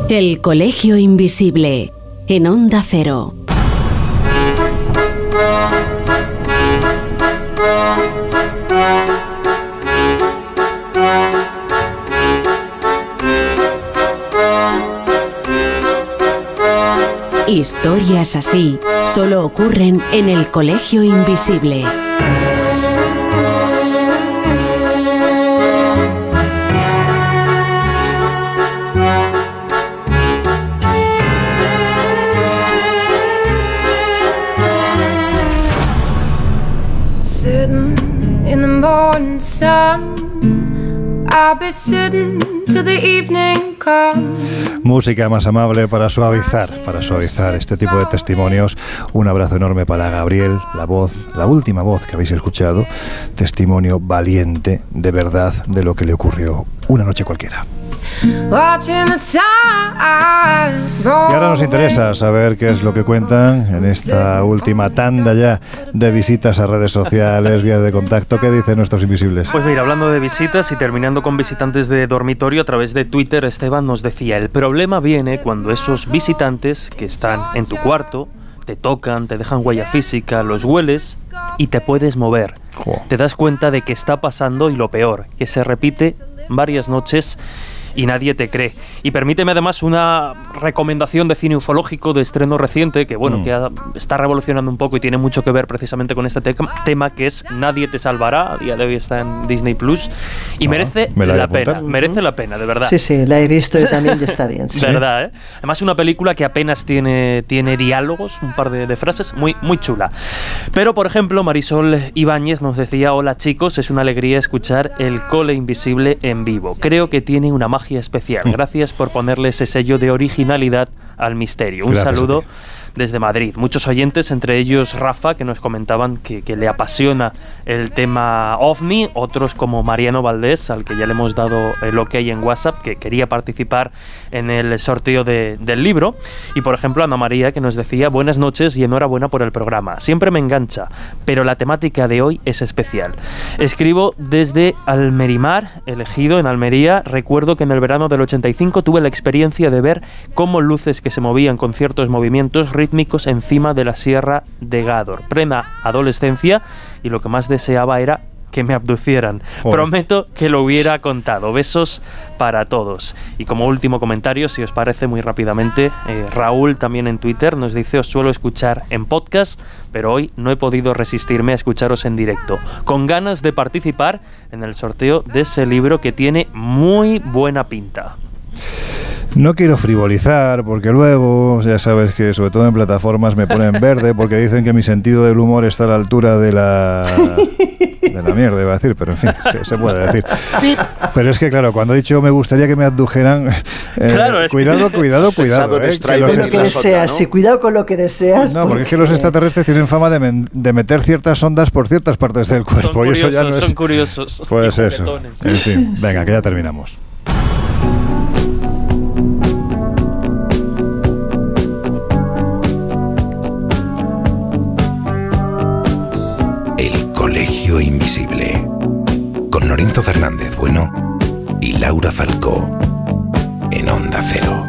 Speaker 1: El Colegio Invisible, en Onda Cero. Historias así solo ocurren en el Colegio Invisible.
Speaker 12: Música más amable para suavizar, para suavizar este tipo de testimonios. Un abrazo enorme para Gabriel, la voz, la última voz que habéis escuchado, testimonio valiente de verdad de lo que le ocurrió una noche cualquiera. Y ahora nos interesa saber qué es lo que cuentan en esta última tanda ya de visitas a redes sociales, vías de contacto. ¿Qué dicen nuestros invisibles?
Speaker 14: Pues mira, hablando de visitas y terminando con visitantes de dormitorio a través de Twitter, Esteban nos decía, el problema viene cuando esos visitantes que están en tu cuarto te tocan, te dejan huella física, los hueles y te puedes mover. Te das cuenta de que está pasando y lo peor, que se repite varias noches y nadie te cree. Y permíteme además una recomendación de cine ufológico de estreno reciente que bueno, mm. que está revolucionando un poco y tiene mucho que ver precisamente con este tema que es Nadie te salvará, a día de hoy está en Disney Plus y ah, merece la, pena, merece la pena, de verdad.
Speaker 13: Sí, sí, la he visto y también está bien.
Speaker 14: ¿Sí? Verdad, ¿eh? Además una película que apenas tiene, tiene diálogos, un par de, de frases, muy, muy chula. Pero por ejemplo, Marisol Ibáñez nos decía, hola chicos, es una alegría escuchar El Cole Invisible en vivo. Creo que tiene una magia especial. Gracias por ponerle ese sello de originalidad al misterio. Un saludo desde Madrid. Muchos oyentes, entre ellos Rafa, que nos comentaban que, le apasiona el tema ovni, otros como Mariano Valdés, al que ya le hemos dado el ok en WhatsApp, que quería participar en el sorteo del libro, y por ejemplo Ana María, que nos decía buenas noches y enhorabuena por el programa. Siempre me engancha, pero la temática de hoy es especial. Escribo desde Almerimar, elegido en Almería. Recuerdo que en el verano del 85 tuve la experiencia de ver cómo luces que se movían con ciertos movimientos encima de la sierra de Gador. Plena adolescencia y lo que más deseaba era que me abducieran. Prometo que lo hubiera contado. Besos para todos. Y como último comentario, si os parece muy rápidamente, eh, Raúl también en Twitter nos dice, os suelo escuchar en podcast, pero hoy no he podido resistirme a escucharos en directo. Con ganas de participar en el sorteo de ese libro que tiene muy buena pinta.
Speaker 12: No quiero frivolizar porque luego, ya sabes que sobre todo en plataformas me ponen verde porque dicen que mi sentido del humor está a la altura de la de la mierda, iba a decir, pero en fin, se, puede decir. Pero es que claro, cuando he dicho me gustaría que me abdujeran, eh, cuidado, cuidado, cuidado.
Speaker 13: Eh, que deseas, sí, cuidado con lo que deseas.
Speaker 12: No, porque, es que los extraterrestres tienen fama de, de, meter ciertas ondas por ciertas partes del cuerpo.
Speaker 14: y
Speaker 12: eso ya
Speaker 14: no es, son curiosos.
Speaker 12: Pues eso. En fin, venga, que ya terminamos.
Speaker 11: Invisible, con Lorenzo Fernández Bueno y Laura Falcó, en Onda Cero.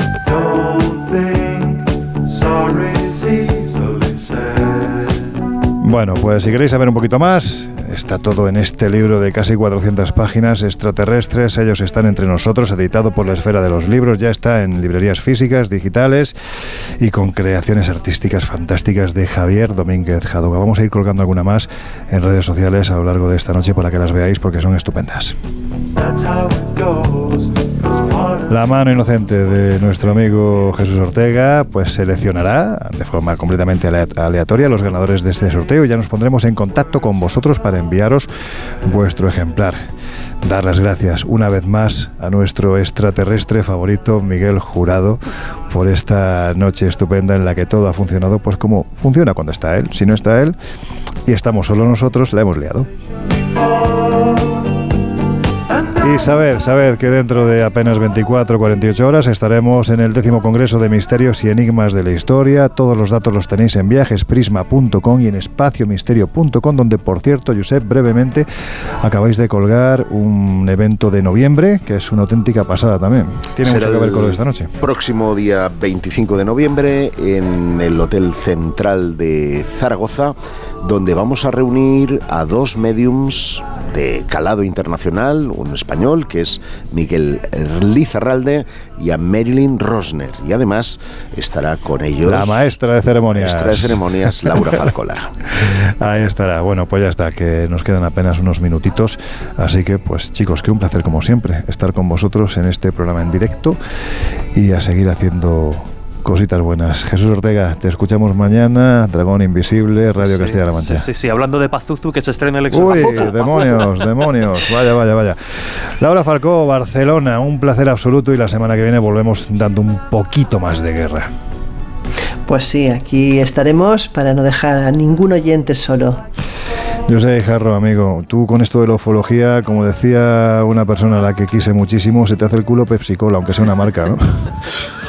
Speaker 12: Bueno, pues si queréis saber un poquito más, está todo en este libro de casi 400 páginas, Extraterrestres, ellos están entre nosotros, editado por la Esfera de los Libros, ya está en librerías físicas, digitales y con creaciones artísticas fantásticas de Javier Domínguez Jadoga. Vamos a ir colgando alguna más en redes sociales a lo largo de esta noche para que las veáis porque son estupendas. La mano inocente de nuestro amigo Jesús Ortega pues seleccionará de forma completamente aleatoria los ganadores de este sorteo y ya nos pondremos en contacto con vosotros para enviaros vuestro ejemplar. dar las gracias una vez más a nuestro extraterrestre favorito, Miguel Jurado, por esta noche estupenda en la que todo ha funcionado pues como funciona cuando está él. Si no está él y estamos solo nosotros, la hemos liado. Y sabed, sabed que dentro de apenas 24 48 horas estaremos en el décimo Congreso de Misterios y Enigmas de la Historia. Todos los datos los tenéis en viajesprisma.com y en espaciomisterio.com, donde, por cierto, Josep, brevemente, acabáis de colgar un evento de noviembre, que es una auténtica pasada también. Tiene
Speaker 15: Será
Speaker 12: mucho que ver con lo de esta noche.
Speaker 15: Próximo día 25 de noviembre en el Hotel Central de Zaragoza, donde vamos a reunir a dos mediums de calado internacional, un español que es Miguel Lizarralde y a Marilyn Rosner. Y además estará con ellos
Speaker 12: La maestra de ceremonias.
Speaker 15: maestra de ceremonias Laura Falcolar.
Speaker 12: Ahí estará. Bueno, pues ya está, que nos quedan apenas unos minutitos. Así que, pues chicos, que un placer como siempre estar con vosotros en este programa en directo y a seguir haciendo cositas buenas. Jesús Ortega, te escuchamos mañana. Dragón Invisible, Radio
Speaker 14: Sí,
Speaker 12: Castilla-La Mancha.
Speaker 14: Sí, sí, sí, hablando de Pazuzu, que se estrena el
Speaker 12: Uy,
Speaker 14: exorcismo.
Speaker 12: demonios, demonios. Vaya, vaya, vaya. Laura Falcó, Barcelona, un placer absoluto y la semana que viene volvemos dando un poquito más de guerra.
Speaker 13: Pues sí, aquí estaremos para no dejar a ningún oyente solo.
Speaker 12: Yo sé, Jarro, amigo, tú con esto de la ufología, como decía una persona a la que quise muchísimo, se te hace el culo Pepsi Cola, aunque sea una marca, ¿no?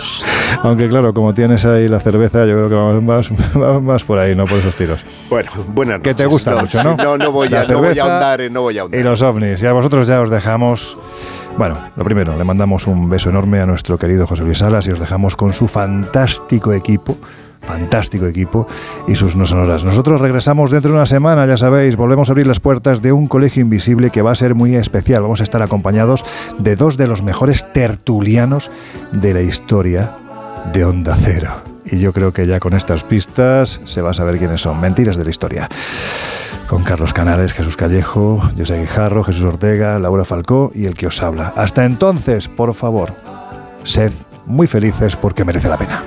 Speaker 12: Aunque claro, como tienes ahí la cerveza, yo creo que vamos más, por ahí, no por esos tiros.
Speaker 15: Bueno, buenas
Speaker 12: Que te
Speaker 15: noches.
Speaker 12: gusta
Speaker 15: No,
Speaker 12: mucho, ¿no?
Speaker 15: No, no voy, a, no voy a ahondar, no voy a ahondar.
Speaker 12: Y los ovnis. Y a vosotros ya os dejamos. Bueno, lo primero, le mandamos un beso enorme a nuestro querido José Luis Salas y os dejamos con su fantástico equipo. Fantástico equipo y sus no sonoras. Nosotros regresamos dentro de una semana, ya sabéis, volvemos a abrir las puertas de un colegio invisible que va a ser muy especial. Vamos a estar acompañados de dos de los mejores tertulianos de la historia de Onda Cero. Y yo creo que ya con estas pistas se va a saber quiénes son. Mentiras de la historia con Carlos Canales, Jesús Callejo, José Guijarro, Jesús Ortega, Laura Falcó y el que os habla. Hasta entonces, por favor, sed muy felices porque merece la pena.